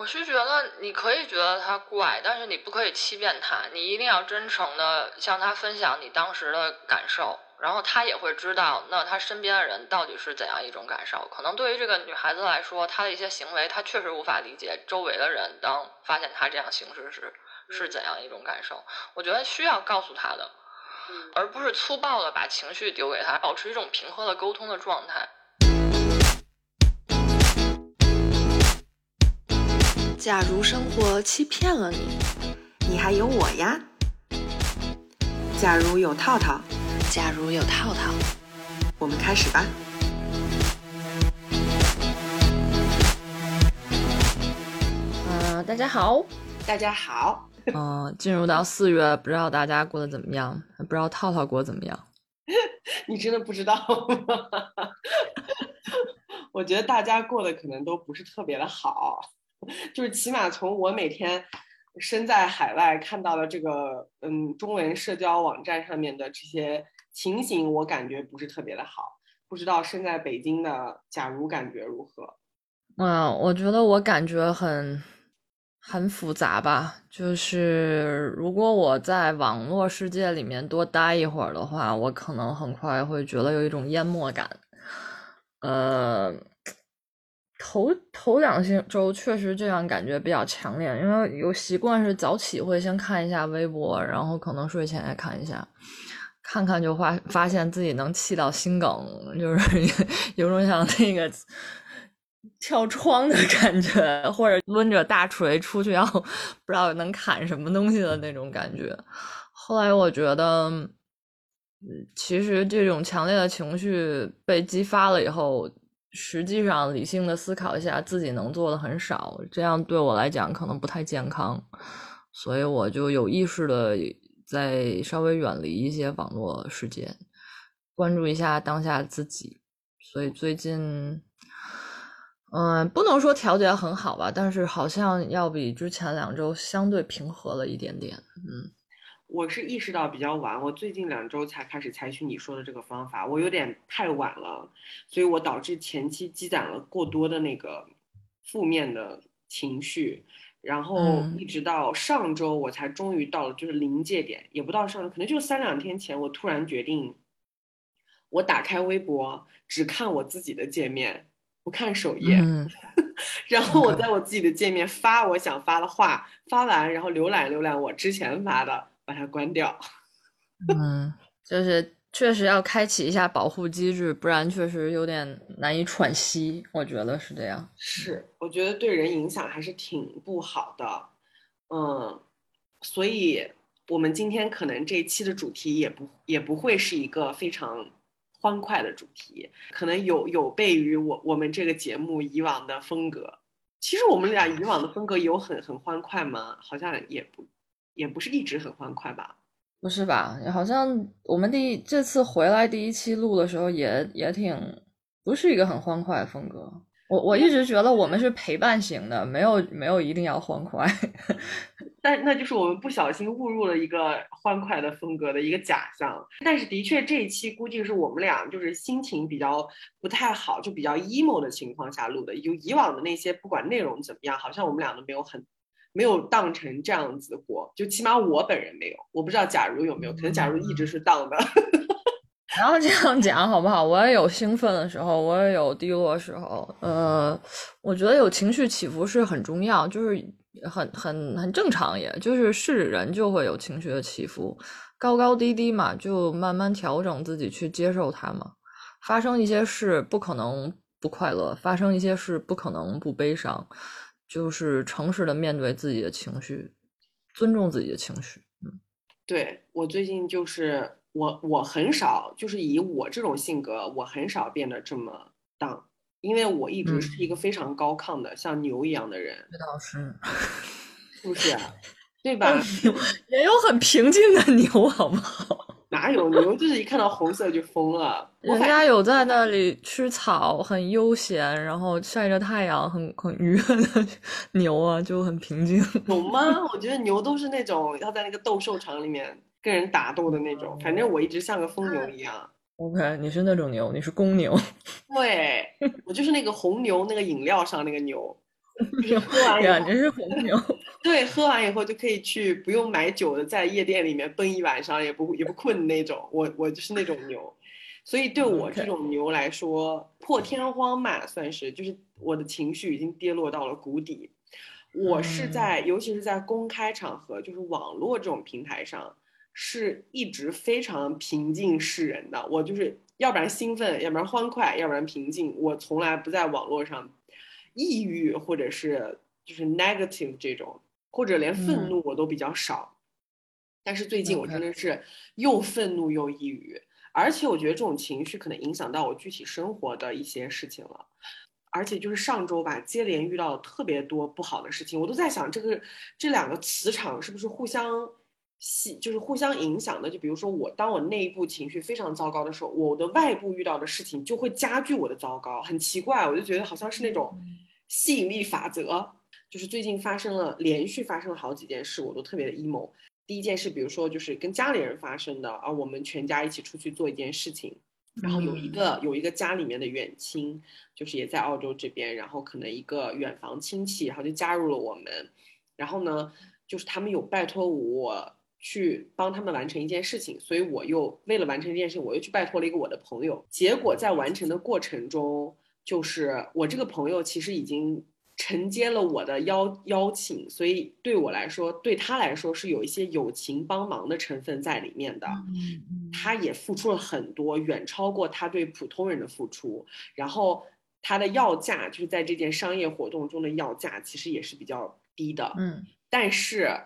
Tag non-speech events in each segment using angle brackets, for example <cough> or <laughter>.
我是觉得你可以觉得他怪，但是你不可以欺骗他，你一定要真诚的向他分享你当时的感受，然后他也会知道，那他身边的人到底是怎样一种感受。可能对于这个女孩子来说，她的一些行为，她确实无法理解周围的人当发现她这样行事时是怎样一种感受。我觉得需要告诉她的，而不是粗暴的把情绪丢给她，保持一种平和的沟通的状态。假如生活欺骗了你，你还有我呀。假如有套套，假如有套套，我们开始吧。嗯，大家好，大家好。嗯，<laughs> 进入到四月，不知道大家过得怎么样？不知道套套过得怎么样？<laughs> 你真的不知道吗？<laughs> 我觉得大家过得可能都不是特别的好。就是起码从我每天身在海外看到的这个嗯中文社交网站上面的这些情形，我感觉不是特别的好。不知道身在北京的假如感觉如何？嗯，我觉得我感觉很很复杂吧。就是如果我在网络世界里面多待一会儿的话，我可能很快会觉得有一种淹没感。呃。头头两星周确实这样感觉比较强烈，因为有习惯是早起会先看一下微博，然后可能睡前也看一下，看看就发发现自己能气到心梗，就是 <laughs> 有种像那个跳窗的感觉，或者抡着大锤出去要 <laughs> 不知道能砍什么东西的那种感觉。后来我觉得，其实这种强烈的情绪被激发了以后。实际上，理性的思考一下，自己能做的很少，这样对我来讲可能不太健康，所以我就有意识的在稍微远离一些网络世界，关注一下当下自己。所以最近，嗯，不能说调节很好吧，但是好像要比之前两周相对平和了一点点，嗯。我是意识到比较晚，我最近两周才开始采取你说的这个方法，我有点太晚了，所以我导致前期积攒了过多的那个负面的情绪，然后一直到上周我才终于到了就是临界点，也不到上周，可能就三两天前，我突然决定，我打开微博只看我自己的界面，不看首页，<laughs> 然后我在我自己的界面发我想发的话，发完然后浏览浏览我之前发的。把它关掉，<laughs> 嗯，就是确实要开启一下保护机制，不然确实有点难以喘息。我觉得是这样，是，我觉得对人影响还是挺不好的，嗯，所以我们今天可能这一期的主题也不也不会是一个非常欢快的主题，可能有有悖于我我们这个节目以往的风格。其实我们俩以往的风格有很很欢快吗？好像也不。也不是一直很欢快吧？不是吧？好像我们第这次回来第一期录的时候也也挺不是一个很欢快的风格。我我一直觉得我们是陪伴型的，没有没有一定要欢快。<laughs> 但那就是我们不小心误入了一个欢快的风格的一个假象。但是的确这一期估计是我们俩就是心情比较不太好，就比较 emo 的情况下录的。有以往的那些不管内容怎么样，好像我们俩都没有很。没有当成这样子过，就起码我本人没有，我不知道假如有没有，可能假如一直是当的。<laughs> 然后这样讲好不好？我也有兴奋的时候，我也有低落的时候。呃，我觉得有情绪起伏是很重要，就是很很很正常，也就是是人就会有情绪的起伏，高高低低嘛，就慢慢调整自己去接受它嘛。发生一些事不可能不快乐，发生一些事不可能不悲伤。就是诚实的面对自己的情绪，尊重自己的情绪。嗯，对我最近就是我我很少就是以我这种性格，我很少变得这么荡，因为我一直是一个非常高亢的像牛一样的人。这倒是，是不是？对吧？也有很平静的牛，好不好？哪有牛就是一看到红色就疯了？<laughs> 人家有在那里吃草，很悠闲，然后晒着太阳，很很愉悦的牛啊，就很平静。有吗？我觉得牛都是那种要在那个斗兽场里面跟人打斗的那种。反正我一直像个疯牛一样。OK，你是那种牛，你是公牛。对，我就是那个红牛那个饮料上那个牛。<laughs> 牛，喝完两只是红牛。对，喝完以后就可以去不用买酒的，在夜店里面蹦一晚上也不也不困那种。我我就是那种牛，所以对我这种牛来说，破天荒嘛，算是就是我的情绪已经跌落到了谷底。我是在，尤其是在公开场合，就是网络这种平台上，是一直非常平静示人的。我就是要不然兴奋，要不然欢快，要不然平静。我从来不在网络上抑郁，或者是就是 negative 这种，或者连愤怒我都比较少。但是最近我真的是又愤怒又抑郁，而且我觉得这种情绪可能影响到我具体生活的一些事情了。而且就是上周吧，接连遇到特别多不好的事情，我都在想，这个这两个磁场是不是互相吸，就是互相影响的？就比如说我，当我内部情绪非常糟糕的时候，我的外部遇到的事情就会加剧我的糟糕，很奇怪，我就觉得好像是那种吸引力法则。就是最近发生了，连续发生了好几件事，我都特别的 emo。第一件事，比如说就是跟家里人发生的，啊，我们全家一起出去做一件事情。然后有一个有一个家里面的远亲，就是也在澳洲这边，然后可能一个远房亲戚，然后就加入了我们。然后呢，就是他们有拜托我去帮他们完成一件事情，所以我又为了完成这件事情，我又去拜托了一个我的朋友。结果在完成的过程中，就是我这个朋友其实已经。承接了我的邀邀请，所以对我来说，对他来说是有一些友情帮忙的成分在里面的。他也付出了很多，远超过他对普通人的付出。然后他的要价，就是在这件商业活动中的要价，其实也是比较低的。嗯，但是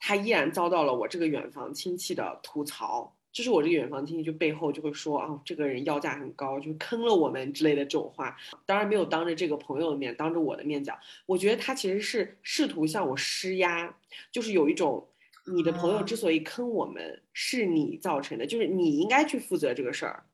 他依然遭到了我这个远房亲戚的吐槽。就是我这个远房亲戚就背后就会说啊，这个人要价很高，就坑了我们之类的这种话。当然没有当着这个朋友的面，当着我的面讲。我觉得他其实是试图向我施压，就是有一种你的朋友之所以坑我们，是你造成的，就是你应该去负责这个事儿。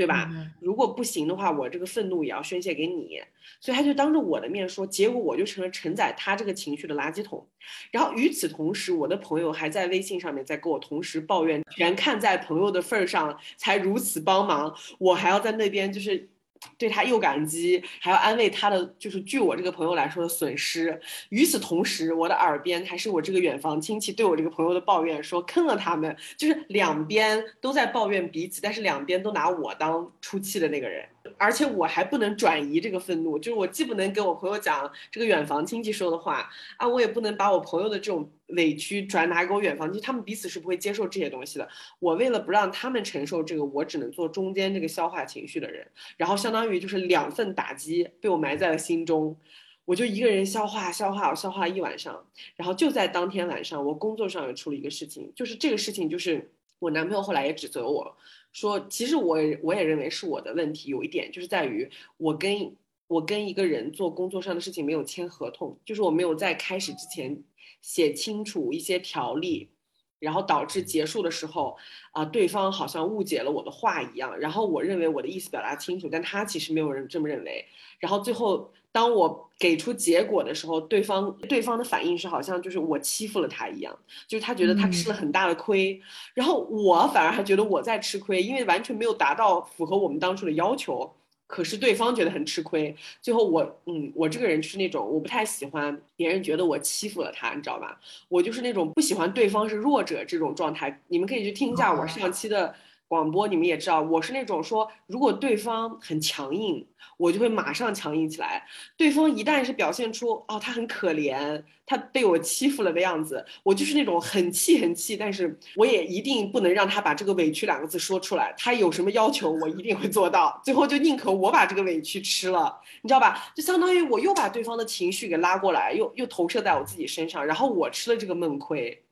对吧？如果不行的话，我这个愤怒也要宣泄给你。所以他就当着我的面说，结果我就成了承载他这个情绪的垃圾桶。然后与此同时，我的朋友还在微信上面在跟我同时抱怨，全看在朋友的份儿上才如此帮忙，我还要在那边就是。对他又感激，还要安慰他的，就是据我这个朋友来说的损失。与此同时，我的耳边还是我这个远房亲戚对我这个朋友的抱怨，说坑了他们，就是两边都在抱怨彼此，但是两边都拿我当出气的那个人。而且我还不能转移这个愤怒，就是我既不能跟我朋友讲这个远房亲戚说的话啊，我也不能把我朋友的这种委屈转达给我远房亲戚，他们彼此是不会接受这些东西的。我为了不让他们承受这个，我只能做中间这个消化情绪的人，然后相当于就是两份打击被我埋在了心中，我就一个人消化消化，消化一晚上，然后就在当天晚上，我工作上也出了一个事情，就是这个事情就是我男朋友后来也指责我。说，其实我我也认为是我的问题，有一点就是在于我跟我跟一个人做工作上的事情没有签合同，就是我没有在开始之前写清楚一些条例，然后导致结束的时候啊，对方好像误解了我的话一样，然后我认为我的意思表达清楚，但他其实没有人这么认为，然后最后。当我给出结果的时候，对方对方的反应是好像就是我欺负了他一样，就是他觉得他吃了很大的亏，然后我反而还觉得我在吃亏，因为完全没有达到符合我们当初的要求，可是对方觉得很吃亏。最后我嗯，我这个人就是那种我不太喜欢别人觉得我欺负了他，你知道吧？我就是那种不喜欢对方是弱者这种状态。你们可以去听一下我上期的。广播，你们也知道，我是那种说，如果对方很强硬，我就会马上强硬起来。对方一旦是表现出哦，他很可怜，他被我欺负了的样子，我就是那种很气很气，但是我也一定不能让他把这个委屈两个字说出来。他有什么要求，我一定会做到。最后就宁可我把这个委屈吃了，你知道吧？就相当于我又把对方的情绪给拉过来，又又投射在我自己身上，然后我吃了这个闷亏。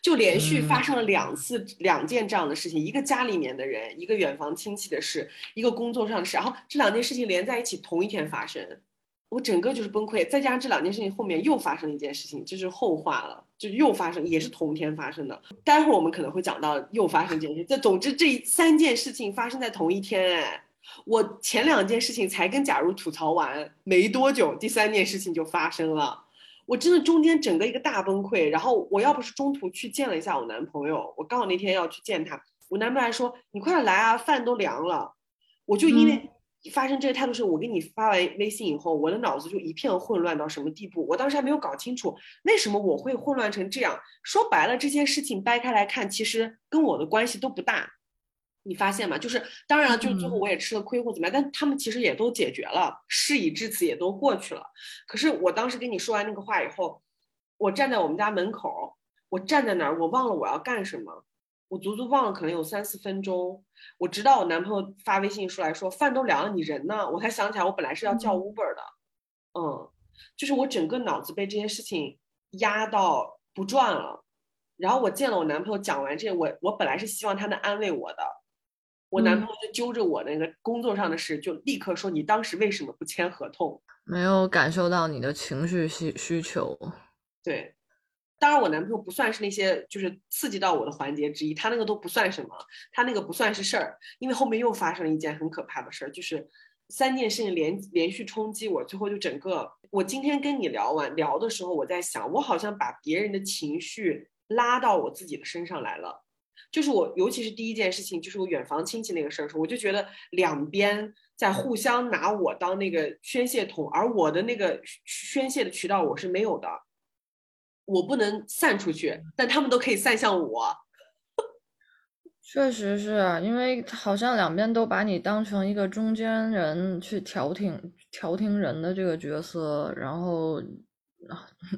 就连续发生了两次两件这样的事情，一个家里面的人，一个远房亲戚的事，一个工作上的事，然后这两件事情连在一起同一天发生，我整个就是崩溃。再加上这两件事情后面又发生了一件事情，就是后话了，就又发生，也是同天发生的。待会儿我们可能会讲到又发生一件事。这总之这三件事情发生在同一天，哎，我前两件事情才跟假如吐槽完没多久，第三件事情就发生了。我真的中间整个一个大崩溃，然后我要不是中途去见了一下我男朋友，我刚好那天要去见他，我男朋友还说你快点来啊，饭都凉了。我就因为发生这个态度是，我给你发完微信以后，我的脑子就一片混乱到什么地步？我当时还没有搞清楚为什么我会混乱成这样。说白了，这些事情掰开来看，其实跟我的关系都不大。你发现吗？就是当然了，就是最后我也吃了亏或怎么样，但他们其实也都解决了，事已至此也都过去了。可是我当时跟你说完那个话以后，我站在我们家门口，我站在那儿，我忘了我要干什么。我足足忘了，可能有三四分钟。我直到我男朋友发微信出来说饭都凉了，你人呢？我才想起来，我本来是要叫 Uber 的。嗯，就是我整个脑子被这些事情压到不转了。然后我见了我男朋友，讲完这，我我本来是希望他能安慰我的。我男朋友就揪着我那个工作上的事，就立刻说：“你当时为什么不签合同？”没有感受到你的情绪需需求。对。当然，我男朋友不算是那些就是刺激到我的环节之一，他那个都不算什么，他那个不算是事儿，因为后面又发生了一件很可怕的事儿，就是三件事情连连续冲击我，最后就整个。我今天跟你聊完聊的时候，我在想，我好像把别人的情绪拉到我自己的身上来了，就是我，尤其是第一件事情，就是我远房亲戚那个事儿时候，我就觉得两边在互相拿我当那个宣泄筒，而我的那个宣泄的渠道我是没有的。我不能散出去，但他们都可以散向我。<laughs> 确实是因为好像两边都把你当成一个中间人去调停调停人的这个角色，然后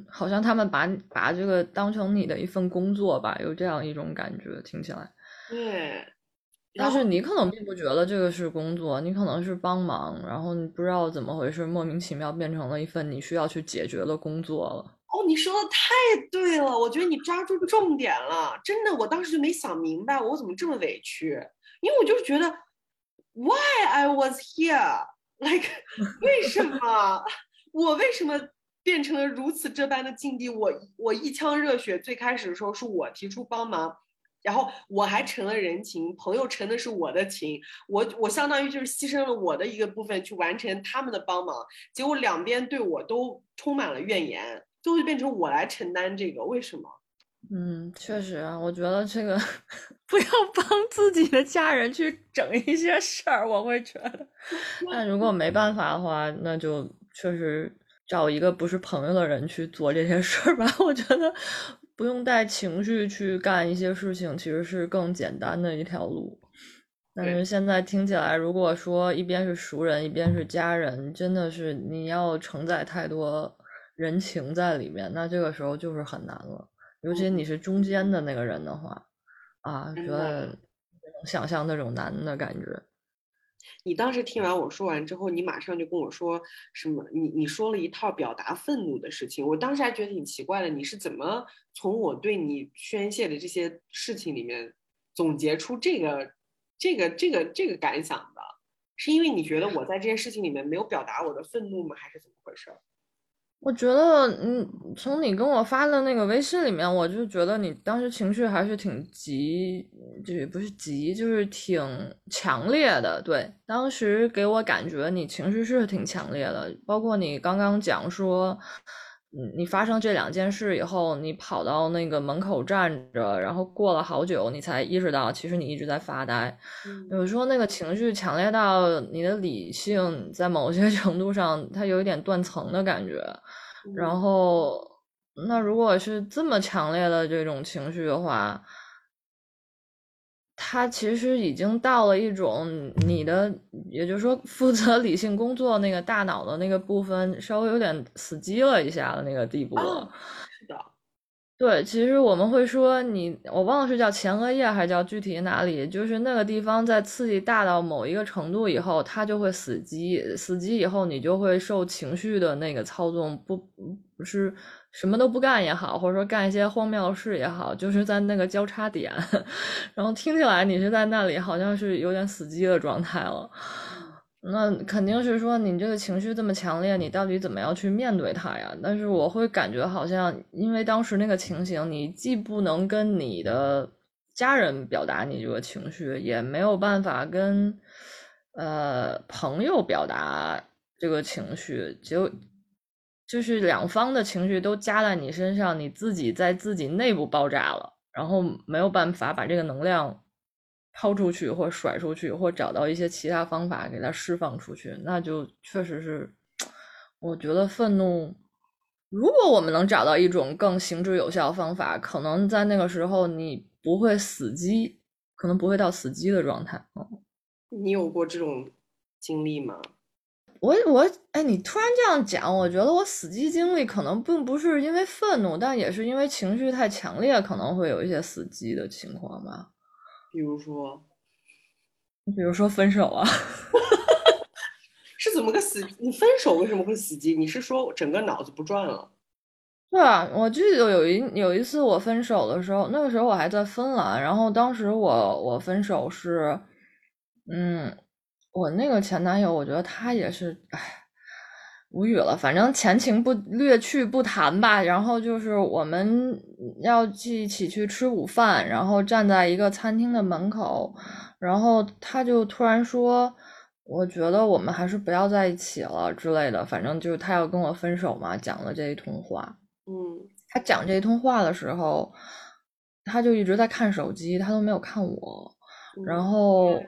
好像他们把把这个当成你的一份工作吧，有这样一种感觉，听起来。对。但是你可能并不觉得这个是工作，你可能是帮忙，然后你不知道怎么回事，莫名其妙变成了一份你需要去解决的工作了。哦，你说的太对了，我觉得你抓住重点了，真的，我当时就没想明白，我怎么这么委屈，因为我就是觉得，Why I was here，like，为什么 <laughs> 我为什么变成了如此这般的境地？我我一腔热血，最开始的时候是我提出帮忙，然后我还成了人情，朋友成的是我的情，我我相当于就是牺牲了我的一个部分去完成他们的帮忙，结果两边对我都充满了怨言。就会变成我来承担这个，为什么？嗯，确实啊，我觉得这个 <laughs> 不要帮自己的家人去整一些事儿，我会觉得。<laughs> 那如果没办法的话，那就确实找一个不是朋友的人去做这些事儿吧。<laughs> 我觉得不用带情绪去干一些事情，其实是更简单的一条路。但是现在听起来，如果说一边是熟人，一边是家人，真的是你要承载太多。人情在里面，那这个时候就是很难了。尤其你是中间的那个人的话，啊，觉得能想象那种难的感觉。你当时听完我说完之后，你马上就跟我说什么？你你说了一套表达愤怒的事情，我当时还觉得挺奇怪的。你是怎么从我对你宣泄的这些事情里面总结出这个这个这个这个感想的？是因为你觉得我在这件事情里面没有表达我的愤怒吗？还是怎么回事？我觉得，嗯，从你跟我发的那个微信里面，我就觉得你当时情绪还是挺急，就是不是急，就是挺强烈的。对，当时给我感觉你情绪是挺强烈的，包括你刚刚讲说。嗯，你发生这两件事以后，你跑到那个门口站着，然后过了好久，你才意识到，其实你一直在发呆。有时候那个情绪强烈到你的理性在某些 <laughs> 程度上，它有一点断层的感觉。然后，那如果是这么强烈的这种情绪的话，他其实已经到了一种你的，也就是说负责理性工作那个大脑的那个部分稍微有点死机了一下的那个地步了。对，其实我们会说你，我忘了是叫前额叶还是叫具体哪里，就是那个地方在刺激大到某一个程度以后，它就会死机，死机以后你就会受情绪的那个操纵，不不是。什么都不干也好，或者说干一些荒谬事也好，就是在那个交叉点，<laughs> 然后听起来你是在那里，好像是有点死机的状态了。那肯定是说你这个情绪这么强烈，你到底怎么样去面对它呀？但是我会感觉好像，因为当时那个情形，你既不能跟你的家人表达你这个情绪，也没有办法跟呃朋友表达这个情绪，就。就是两方的情绪都加在你身上，你自己在自己内部爆炸了，然后没有办法把这个能量抛出去，或甩出去，或找到一些其他方法给它释放出去，那就确实是，我觉得愤怒。如果我们能找到一种更行之有效方法，可能在那个时候你不会死机，可能不会到死机的状态。你有过这种经历吗？我我哎，你突然这样讲，我觉得我死机经历可能并不是因为愤怒，但也是因为情绪太强烈，可能会有一些死机的情况吧。比如说，比如说分手啊。<laughs> 是怎么个死？你分手为什么会死机？你是说整个脑子不转了？对啊，我记得有一有一次我分手的时候，那个时候我还在芬兰，然后当时我我分手是，嗯，我那个前男友，我觉得他也是，哎，无语了。反正前情不略去不谈吧。然后就是我们要去一起去吃午饭，然后站在一个餐厅的门口，然后他就突然说。我觉得我们还是不要在一起了之类的，反正就是他要跟我分手嘛，讲了这一通话。嗯，他讲这一通话的时候，他就一直在看手机，他都没有看我。然后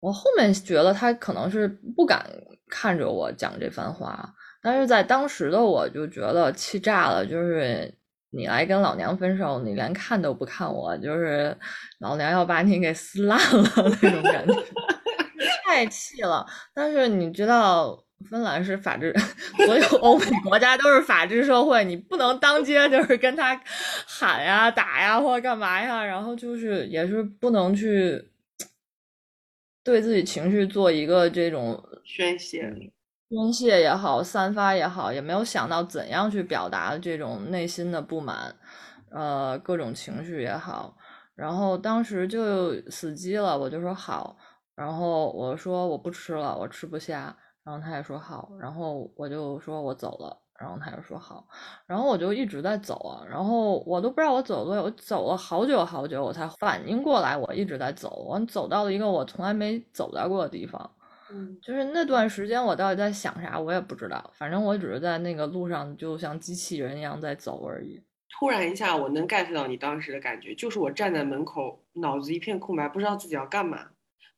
我后面觉得他可能是不敢看着我讲这番话，但是在当时的我就觉得气炸了，就是你来跟老娘分手，你连看都不看我，就是老娘要把你给撕烂了 <laughs> 那种感觉。太气了！但是你知道，芬兰是法治，<laughs> 所有欧美国家都是法治社会，你不能当街就是跟他喊呀、打呀或者干嘛呀，然后就是也是不能去对自己情绪做一个这种宣泄，宣泄也好，散发也好，也没有想到怎样去表达这种内心的不满，呃，各种情绪也好，然后当时就死机了，我就说好。然后我说我不吃了，我吃不下。然后他也说好。然后我就说我走了。然后他就说好。然后我就一直在走啊。然后我都不知道我走多，我走了好久好久，我才反应过来我一直在走。我走到了一个我从来没走到过的地方。嗯，就是那段时间我到底在想啥，我也不知道。反正我只是在那个路上，就像机器人一样在走而已。突然一下，我能 get 到你当时的感觉，就是我站在门口，脑子一片空白，不知道自己要干嘛。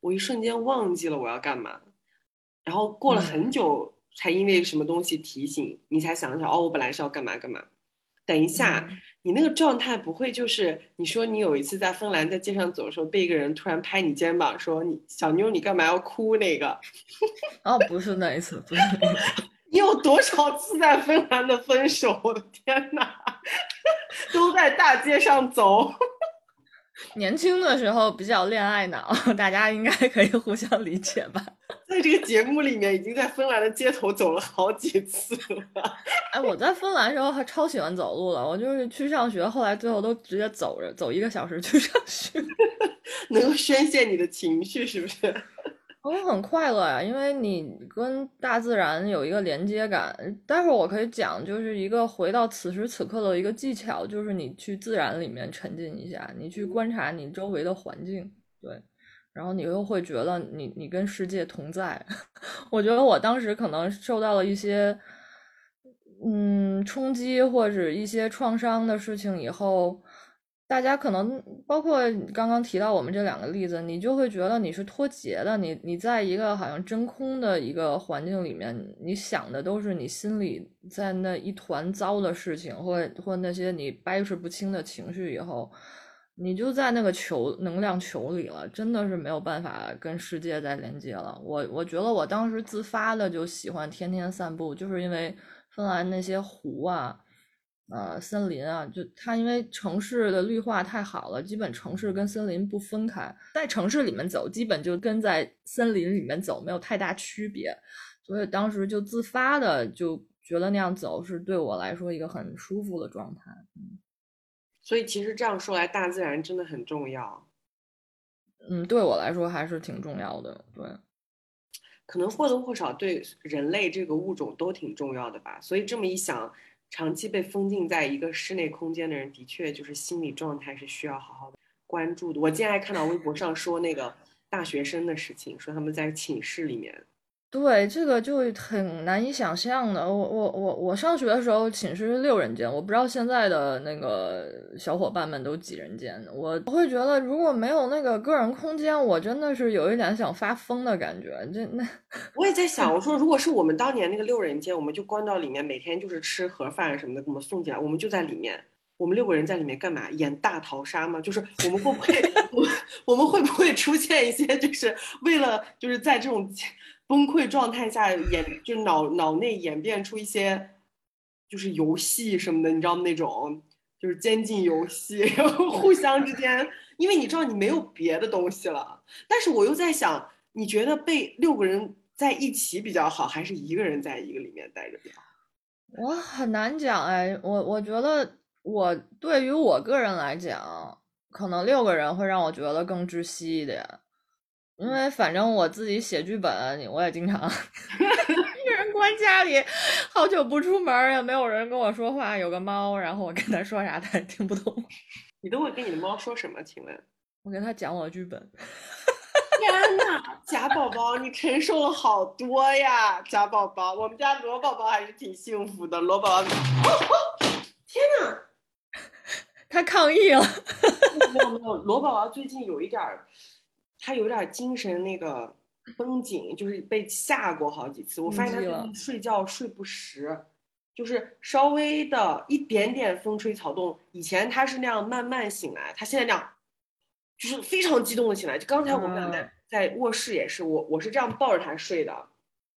我一瞬间忘记了我要干嘛，然后过了很久才因为什么东西提醒你才想起来哦，我本来是要干嘛干嘛。等一下，你那个状态不会就是你说你有一次在芬兰在街上走的时候被一个人突然拍你肩膀说你小妞你干嘛要哭那个？<laughs> 哦，不是那一次，不是那一次。<laughs> 你有多少次在芬兰的分手？<laughs> 我的天哪，都在大街上走。年轻的时候比较恋爱脑，大家应该可以互相理解吧。在这个节目里面，已经在芬兰的街头走了好几次了。<laughs> 哎，我在芬兰时候还超喜欢走路了，我就是去上学，后来最后都直接走着走一个小时去上学，<laughs> 能够宣泄你的情绪，是不是？<laughs> 我很快乐呀，因为你跟大自然有一个连接感。待会儿我可以讲，就是一个回到此时此刻的一个技巧，就是你去自然里面沉浸一下，你去观察你周围的环境，对，然后你又会觉得你你跟世界同在。<laughs> 我觉得我当时可能受到了一些嗯冲击或者一些创伤的事情以后。大家可能包括刚刚提到我们这两个例子，你就会觉得你是脱节的，你你在一个好像真空的一个环境里面，你想的都是你心里在那一团糟的事情，或或那些你掰扯不清的情绪以后，你就在那个球能量球里了，真的是没有办法跟世界再连接了。我我觉得我当时自发的就喜欢天天散步，就是因为芬兰那些湖啊。呃，森林啊，就它因为城市的绿化太好了，基本城市跟森林不分开，在城市里面走，基本就跟在森林里面走没有太大区别，所以当时就自发的就觉得那样走是对我来说一个很舒服的状态。所以其实这样说来，大自然真的很重要。嗯，对我来说还是挺重要的。对，可能或多或少对人类这个物种都挺重要的吧。所以这么一想。长期被封禁在一个室内空间的人，的确就是心理状态是需要好好的关注的。我今天还看到微博上说那个大学生的事情，说他们在寝室里面对，这个就很难以想象的。我我我我上学的时候寝室是六人间，我不知道现在的那个小伙伴们都几人间。我会觉得如果没有那个个人空间，我真的是有一点想发疯的感觉。这那我也在想，<laughs> 我说如果是我们当年那个六人间，我们就关到里面，每天就是吃盒饭什么的给我们送进来，我们就在里面。我们六个人在里面干嘛？演大逃杀吗？就是我们会不会，<laughs> 我我们会不会出现一些，就是为了就是在这种。崩溃状态下演，就脑脑内演变出一些，就是游戏什么的，你知道吗那种，就是监禁游戏，<laughs> 然后互相之间，因为你知道你没有别的东西了。但是我又在想，你觉得被六个人在一起比较好，还是一个人在一个里面待着比较好？我很难讲哎，我我觉得我对于我个人来讲，可能六个人会让我觉得更窒息一点。因为反正我自己写剧本，我也经常一个人关家里，好久不出门，也没有人跟我说话。有个猫，然后我跟他说啥，他也听不懂。<laughs> 你都会跟你的猫说什么？请问？我跟他讲我的剧本。天呐，贾宝宝，你承受了好多呀！贾宝宝，我们家罗宝宝还是挺幸福的。罗宝宝，哦天呐，他抗议了。没有没有，罗宝宝最近有一点儿。他有点精神那个绷紧，就是被吓过好几次。我发现他睡觉睡不实，就是稍微的一点点风吹草动，以前他是那样慢慢醒来，他现在这样，就是非常激动的醒来。就刚才我们俩在在卧室也是，我我是这样抱着他睡的，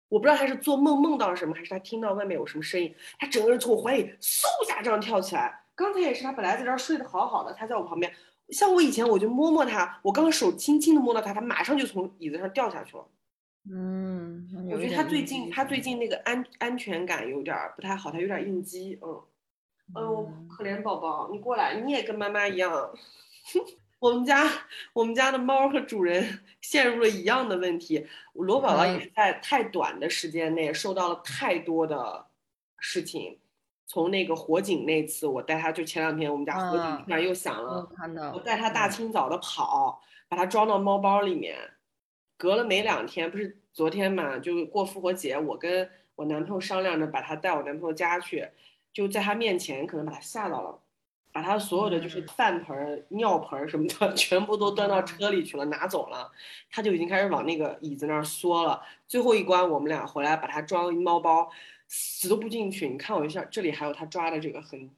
我不知道他是做梦梦到了什么，还是他听到外面有什么声音，他整个人从我怀里嗖一下这样跳起来。刚才也是，他本来在这儿睡得好好的，他在我旁边。像我以前，我就摸摸它，我刚刚手轻轻的摸到它，它马上就从椅子上掉下去了。嗯，我觉得它最近它最近那个安安全感有点不太好，它有点应激。嗯，哎呦，可怜宝宝，你过来，你也跟妈妈一样。<laughs> 我们家我们家的猫和主人 <laughs> 陷入了一样的问题。罗宝宝也是在太短的时间内受到了太多的事情。从那个火警那次，我带他就前两天我们家火警突然又响了，我带他大清早的跑，把它装到猫包里面，隔了没两天，不是昨天嘛，就过复活节，我跟我男朋友商量着把他带我男朋友家去，就在他面前可能把他吓到了，把他所有的就是饭盆、尿盆什么的 <laughs> 全部都端到车里去了，拿走了，他就已经开始往那个椅子那儿缩了。最后一关，我们俩回来把他装猫包。死都不进去，你看我一下，这里还有他抓的这个痕，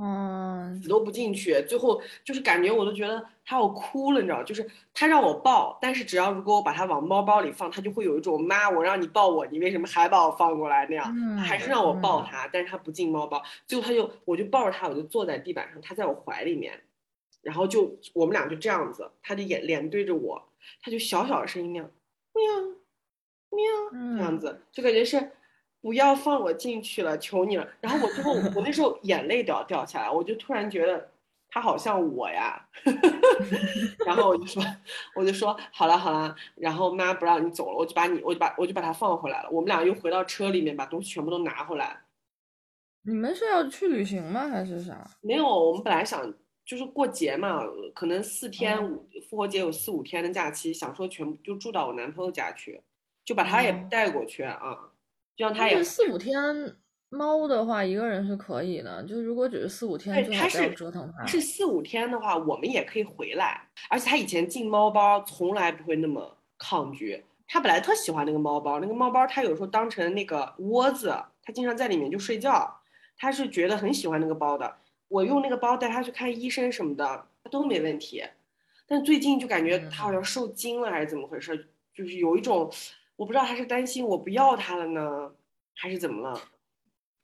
嗯，死都不进去，最后就是感觉我都觉得他要哭了，你知道，就是他让我抱，但是只要如果我把他往猫包里放，他就会有一种妈，我让你抱我，你为什么还把我放过来那样，还是让我抱他，但是他不进猫包，最后他就我就抱着他，我就坐在地板上，他在我怀里面，然后就我们俩就这样子，他的眼脸对着我，他就小小的声音那样，喵喵这样子，就感觉是。不要放我进去了，求你了。然后我最后，我那时候眼泪都要掉下来，我就突然觉得他好像我呀。<laughs> 然后我就说，我就说好了好了。然后妈不让你走了，我就把你，我就把我就把他放回来了。我们俩又回到车里面，把东西全部都拿回来。你们是要去旅行吗？还是啥？没有，我们本来想就是过节嘛，可能四天五复活节有四五天的假期，想说全部就住到我男朋友家去，就把他也带过去啊。就像他也四五天猫的话，一个人是可以的。就如果只是四五天，他是折腾它。是四五天的话，我们也可以回来。而且他以前进猫包从来不会那么抗拒。他本来特喜欢那个猫包，那个猫包它有时候当成那个窝子，它经常在里面就睡觉。他是觉得很喜欢那个包的。我用那个包带它去看医生什么的，他都没问题。但最近就感觉它好像受惊了还是怎么回事，就是有一种。我不知道他是担心我不要他了呢，还是怎么了？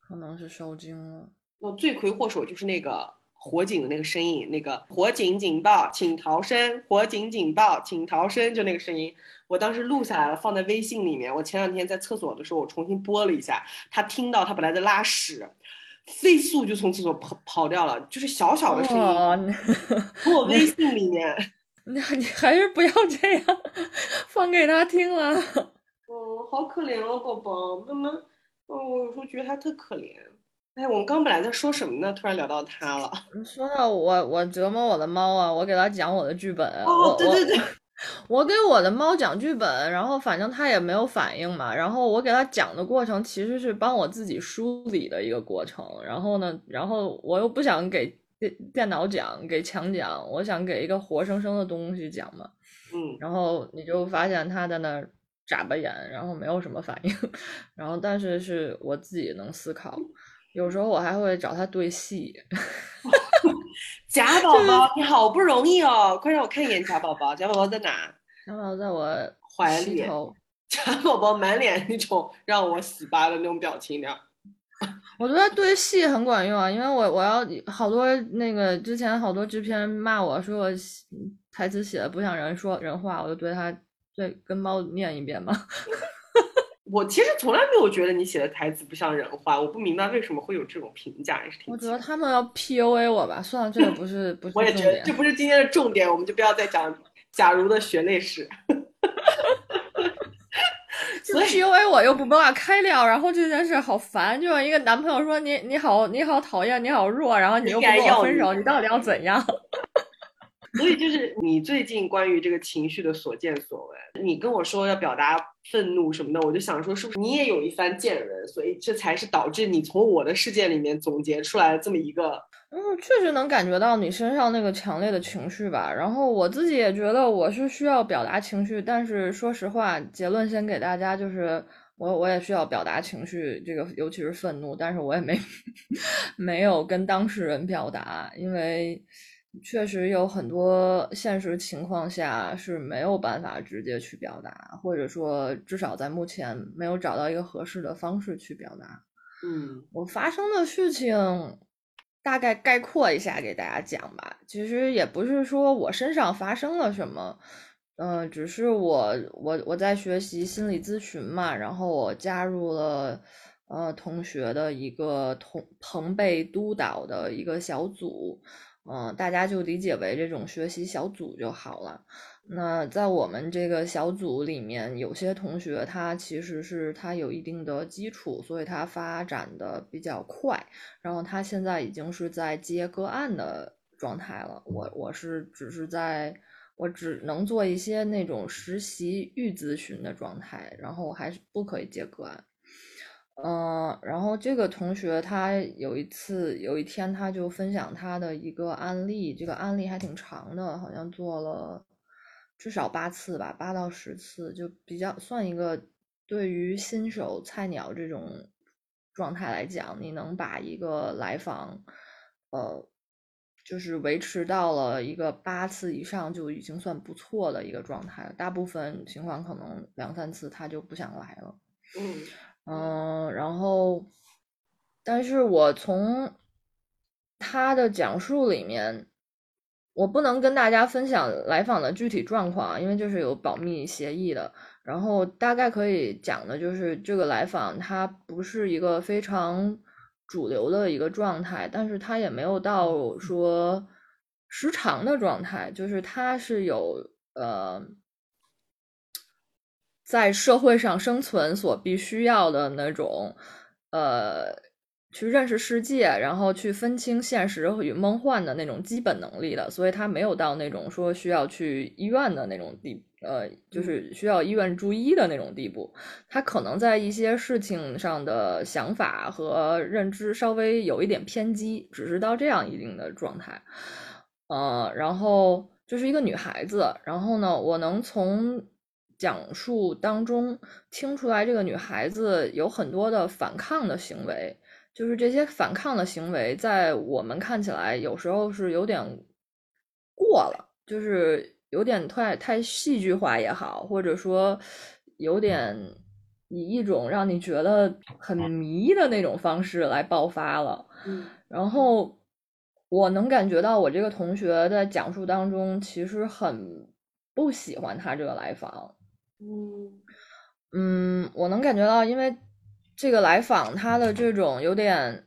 可能是受惊了。我罪魁祸首就是那个火警的那个声音，那个火警警报，请逃生！火警警报，请逃生！就那个声音，我当时录下来了，放在微信里面。我前两天在厕所的时候，我重新播了一下，他听到他本来在拉屎，飞速就从厕所跑跑掉了，就是小小的声音，从我微信里面。<laughs> 那你还是不要这样放给他听了。哦，好可怜哦，宝宝，妈妈，哦，我有时候觉得他特可怜。哎，我们刚本来在说什么呢？突然聊到他了。<laughs> 说到我，我折磨我的猫啊，我给他讲我的剧本。哦，对对对，我给我的猫讲剧本，然后反正它也没有反应嘛。然后我给它讲的过程其实是帮我自己梳理的一个过程。然后呢，然后我又不想给电电脑讲，给墙讲，我想给一个活生生的东西讲嘛。嗯，然后你就发现它在那眨巴眼，然后没有什么反应。<laughs> 然后但是是我自己能思考，有时候我还会找他对戏。<laughs> 贾宝宝，你好不容易哦，快让我看一眼贾宝宝。贾宝宝在哪？贾宝宝在我怀里。<laughs> 贾宝宝满脸那种让我死巴的那种表情的。我觉得对戏很管用啊，因为我我要好多那个之前好多制片骂我说我台词写的不像人说人话，我就对他对跟猫念一遍吧。<laughs> 我其实从来没有觉得你写的台词不像人话，我不明白为什么会有这种评价，也是挺。我觉得他们要 PUA 我吧，算了，这个不是 <laughs> 不是我也觉得这不是今天的重点，我们就不要再讲假如的血泪史。<laughs> 所以 PUA 我又不办法开聊，然后这件事好烦，就有一个男朋友说你你好你好讨厌你好弱，然后你又不跟我分手，你到底要怎样？就是你最近关于这个情绪的所见所闻，你跟我说要表达愤怒什么的，我就想说是不是你也有一番见闻，所以这才是导致你从我的事件里面总结出来的这么一个。嗯，确实能感觉到你身上那个强烈的情绪吧。然后我自己也觉得我是需要表达情绪，但是说实话，结论先给大家就是我我也需要表达情绪，这个尤其是愤怒，但是我也没 <laughs> 没有跟当事人表达，因为。确实有很多现实情况下是没有办法直接去表达，或者说至少在目前没有找到一个合适的方式去表达。嗯，我发生的事情大概概括一下给大家讲吧。其实也不是说我身上发生了什么，嗯，只是我我我在学习心理咨询嘛，然后我加入了呃同学的一个同朋辈督导的一个小组。嗯，大家就理解为这种学习小组就好了。那在我们这个小组里面，有些同学他其实是他有一定的基础，所以他发展的比较快。然后他现在已经是在接个案的状态了。我我是只是在，我只能做一些那种实习预咨询的状态，然后还是不可以接个案。嗯，然后这个同学他有一次有一天他就分享他的一个案例，这个案例还挺长的，好像做了至少八次吧，八到十次，就比较算一个对于新手菜鸟这种状态来讲，你能把一个来访，呃，就是维持到了一个八次以上就已经算不错的一个状态，大部分情况可能两三次他就不想来了，嗯。嗯，然后，但是我从他的讲述里面，我不能跟大家分享来访的具体状况，因为就是有保密协议的。然后大概可以讲的就是这个来访，他不是一个非常主流的一个状态，但是他也没有到说时长的状态，就是他是有呃。在社会上生存所必须要的那种，呃，去认识世界，然后去分清现实与梦幻的那种基本能力的，所以他没有到那种说需要去医院的那种地，呃，就是需要医院住医的那种地步。他可能在一些事情上的想法和认知稍微有一点偏激，只是到这样一定的状态。呃，然后就是一个女孩子，然后呢，我能从。讲述当中听出来，这个女孩子有很多的反抗的行为，就是这些反抗的行为，在我们看起来有时候是有点过了，就是有点太太戏剧化也好，或者说有点以一种让你觉得很迷的那种方式来爆发了。然后我能感觉到，我这个同学在讲述当中其实很不喜欢他这个来访。嗯。嗯，我能感觉到，因为这个来访他的这种有点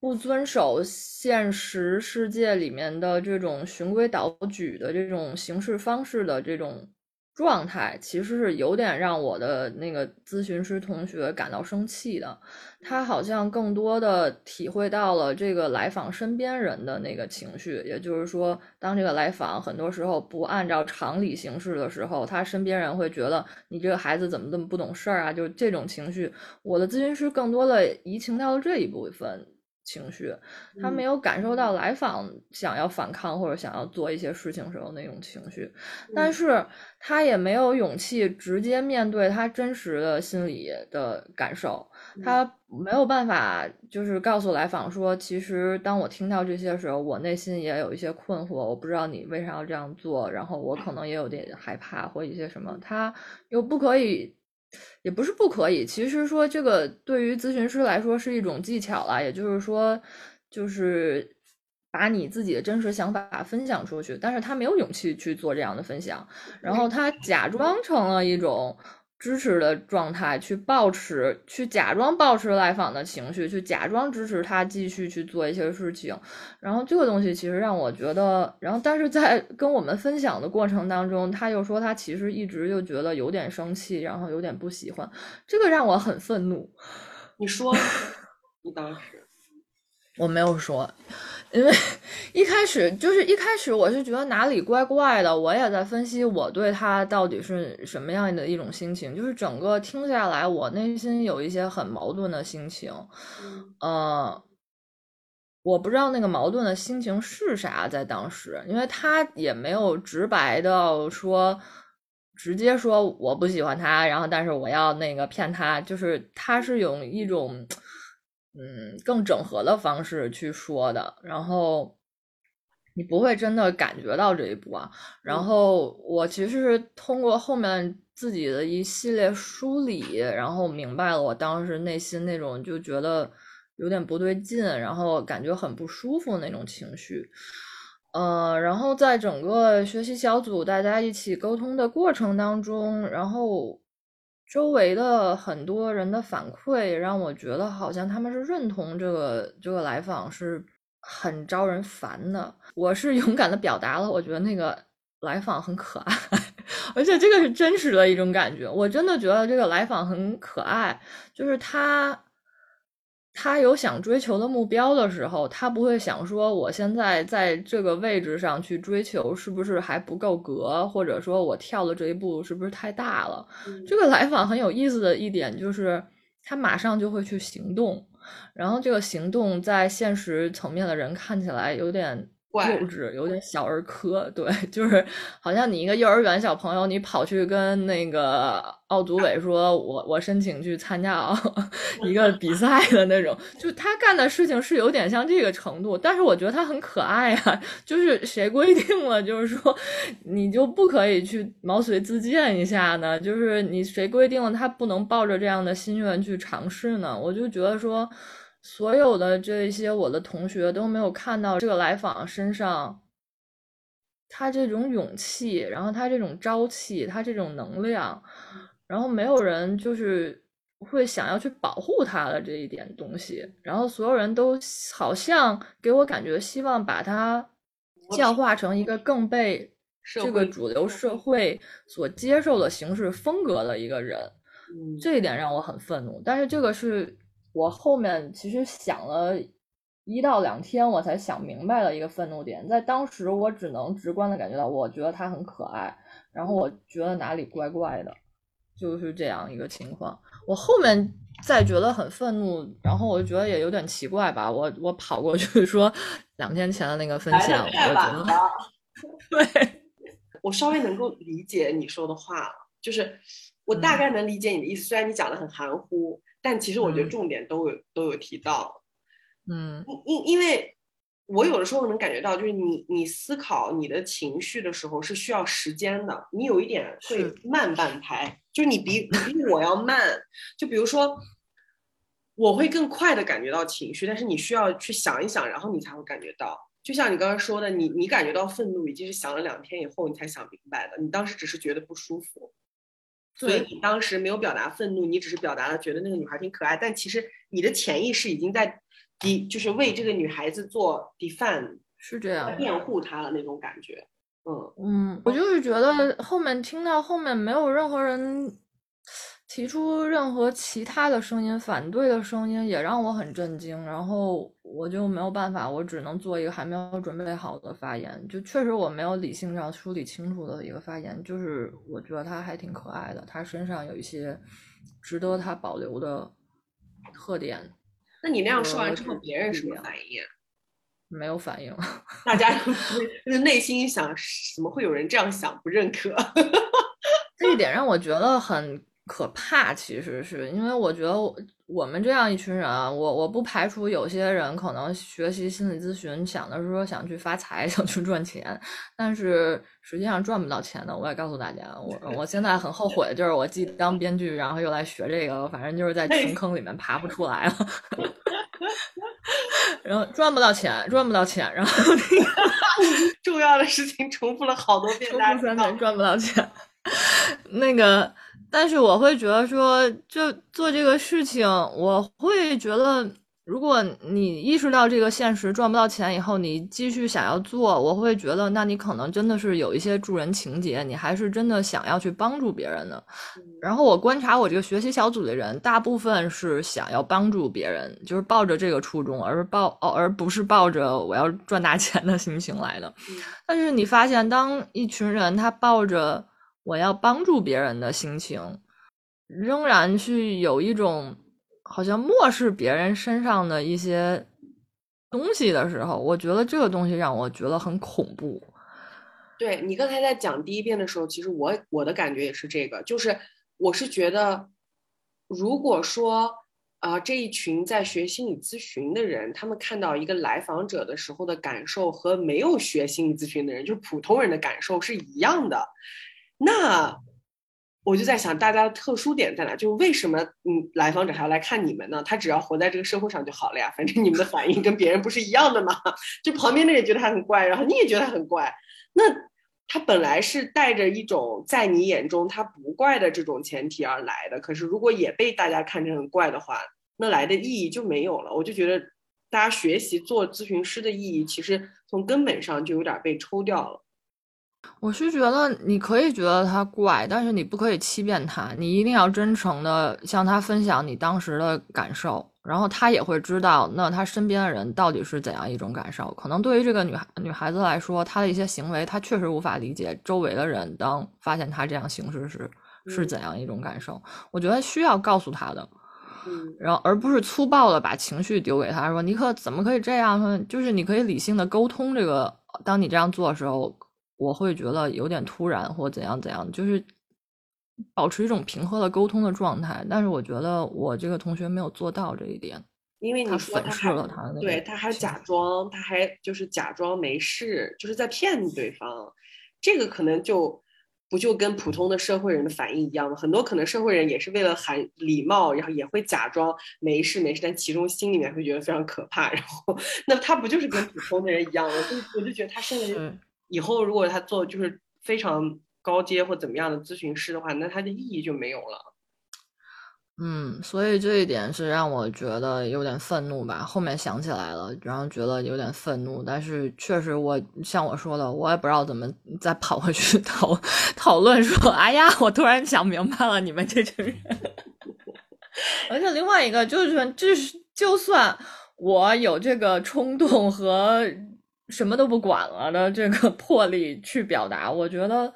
不遵守现实世界里面的这种循规蹈矩的这种行事方式的这种状态其实是有点让我的那个咨询师同学感到生气的。他好像更多的体会到了这个来访身边人的那个情绪，也就是说，当这个来访很多时候不按照常理行事的时候，他身边人会觉得你这个孩子怎么这么不懂事儿啊？就这种情绪，我的咨询师更多的移情到了这一部分。情绪，他没有感受到来访想要反抗或者想要做一些事情时候那种情绪，但是他也没有勇气直接面对他真实的心理的感受，他没有办法就是告诉来访说，其实当我听到这些时候，我内心也有一些困惑，我不知道你为啥要这样做，然后我可能也有点害怕或一些什么，他又不可以。也不是不可以，其实说这个对于咨询师来说是一种技巧了，也就是说，就是把你自己的真实想法分享出去，但是他没有勇气去做这样的分享，然后他假装成了一种。支持的状态去保持，去假装保持来访的情绪，去假装支持他继续去做一些事情，然后这个东西其实让我觉得，然后但是在跟我们分享的过程当中，他又说他其实一直就觉得有点生气，然后有点不喜欢，这个让我很愤怒。你说，你当时 <laughs> 我没有说。因为一开始就是一开始，我是觉得哪里怪怪的，我也在分析我对他到底是什么样的一种心情。就是整个听下来，我内心有一些很矛盾的心情。呃，我不知道那个矛盾的心情是啥，在当时，因为他也没有直白的说，直接说我不喜欢他，然后但是我要那个骗他，就是他是有一种。嗯，更整合的方式去说的，然后你不会真的感觉到这一步啊。然后我其实是通过后面自己的一系列梳理，然后明白了我当时内心那种就觉得有点不对劲，然后感觉很不舒服那种情绪。呃，然后在整个学习小组大家一起沟通的过程当中，然后。周围的很多人的反馈让我觉得，好像他们是认同这个这个来访是很招人烦的。我是 <laughs> 勇敢的表达了，我觉得那个来访很可爱，而且这个是真实的一种感觉。我真的觉得这个来访很可爱，就是他。他有想追求的目标的时候，他不会想说我现在在这个位置上去追求是不是还不够格，或者说我跳的这一步是不是太大了。这个来访很有意思的一点就是，他马上就会去行动，然后这个行动在现实层面的人看起来有点。幼稚，有点小儿科，对，<laughs> 就是好像你一个幼儿园小朋友，你跑去跟那个奥组委说，我我申请去参加 <laughs> 一个比赛的那种，就他干的事情是有点像这个程度，但是我觉得他很可爱啊，<laughs> 就是谁规定了，就是说你就不可以去毛遂自荐一下呢？就是你谁规定了他不能抱着这样的心愿去尝试呢？我就觉得说。所有的这些，我的同学都没有看到这个来访身上，他这种勇气，然后他这种朝气，他这种能量，然后没有人就是会想要去保护他的这一点东西，然后所有人都好像给我感觉希望把他教化成一个更被这个主流社会所接受的形式风格的一个人，这一点让我很愤怒。但是这个是。我后面其实想了一到两天，我才想明白了一个愤怒点。在当时，我只能直观的感觉到，我觉得他很可爱，然后我觉得哪里怪怪的，就是这样一个情况。我后面再觉得很愤怒，然后我就觉得也有点奇怪吧。我我跑过去说两天前的那个分享，我觉得 <laughs> 对，<laughs> 我稍微能够理解你说的话了，就是我大概能理解你的意思，虽然你讲的很含糊。但其实我觉得重点都有都有提到，嗯，因因为我有的时候能感觉到，就是你你思考你的情绪的时候是需要时间的，你有一点会慢半拍，就是你比 <laughs> 你比我要慢。就比如说，我会更快的感觉到情绪，但是你需要去想一想，然后你才会感觉到。就像你刚刚说的，你你感觉到愤怒已经是想了两天以后你才想明白的，你当时只是觉得不舒服。所以你当时没有表达愤怒，你只是表达了觉得那个女孩挺可爱，但其实你的潜意识已经在，抵就是为这个女孩子做 defend，是这样辩护她的那种感觉。嗯嗯，我就是觉得后面听到后面没有任何人提出任何其他的声音，反对的声音也让我很震惊。然后我就没有办法，我只能做一个还没有准备好的发言。就确实我没有理性上梳理清楚的一个发言。就是我觉得他还挺可爱的，他身上有一些值得他保留的特点。那你那样说完之后，别人什么反应？<laughs> 没有反应，<laughs> 大家 <laughs> 就是内心想，怎么会有人这样想，不认可？这一点让我觉得很可怕。其实是因为我觉得我们这样一群人啊，我我不排除有些人可能学习心理咨询，想的是说想去发财，<laughs> 想去赚钱，但是实际上赚不到钱的。我也告诉大家，我我现在很后悔，就是我既当编剧，然后又来学这个，反正就是在穷坑里面爬不出来了。<laughs> 然后赚不到钱，赚不到钱，然后 <laughs> 重要的事情重复了好多遍，重复三遍赚不到钱。那个，但是我会觉得说，就做这个事情，我会觉得。如果你意识到这个现实赚不到钱以后，你继续想要做，我会觉得，那你可能真的是有一些助人情节，你还是真的想要去帮助别人的。然后我观察我这个学习小组的人，大部分是想要帮助别人，就是抱着这个初衷，而抱哦，而不是抱着我要赚大钱的心情来的。但是你发现，当一群人他抱着我要帮助别人的心情，仍然去有一种。好像漠视别人身上的一些东西的时候，我觉得这个东西让我觉得很恐怖。对你刚才在讲第一遍的时候，其实我我的感觉也是这个，就是我是觉得，如果说啊这一群在学心理咨询的人，他们看到一个来访者的时候的感受和没有学心理咨询的人，就是普通人的感受是一样的，那。我就在想，大家的特殊点在哪？就是为什么嗯，来访者还要来看你们呢？他只要活在这个社会上就好了呀，反正你们的反应跟别人不是一样的嘛。<laughs> 就旁边的人觉得他很怪，然后你也觉得他很怪。那他本来是带着一种在你眼中他不怪的这种前提而来的，可是如果也被大家看成很怪的话，那来的意义就没有了。我就觉得，大家学习做咨询师的意义，其实从根本上就有点被抽掉了。我是觉得你可以觉得他怪，但是你不可以欺骗他。你一定要真诚的向他分享你当时的感受，然后他也会知道，那他身边的人到底是怎样一种感受。可能对于这个女孩女孩子来说，她的一些行为，她确实无法理解周围的人当发现她这样行事时是怎样一种感受。我觉得需要告诉她的，然后而不是粗暴的把情绪丢给他，说你可怎么可以这样？就是你可以理性的沟通这个，当你这样做的时候。我会觉得有点突然或怎样怎样，就是保持一种平和的沟通的状态。但是我觉得我这个同学没有做到这一点，因为你说他粉饰了他，对，他还假装，他还就是假装没事，就是在骗对方。这个可能就不就跟普通的社会人的反应一样吗？很多可能社会人也是为了喊礼貌，然后也会假装没事没事，但其中心里面会觉得非常可怕。<laughs> 然后那他不就是跟普通的人一样吗？就我就觉得他现在。以后如果他做就是非常高阶或怎么样的咨询师的话，那他的意义就没有了。嗯，所以这一点是让我觉得有点愤怒吧。后面想起来了，然后觉得有点愤怒。但是确实，我像我说的，我也不知道怎么再跑回去 <laughs> 讨讨论说，哎呀，我突然想明白了，你们这群人。<laughs> 而且另外一个就是，就是就算我有这个冲动和。什么都不管了的这个 <laughs> 魄力去表达，我觉得，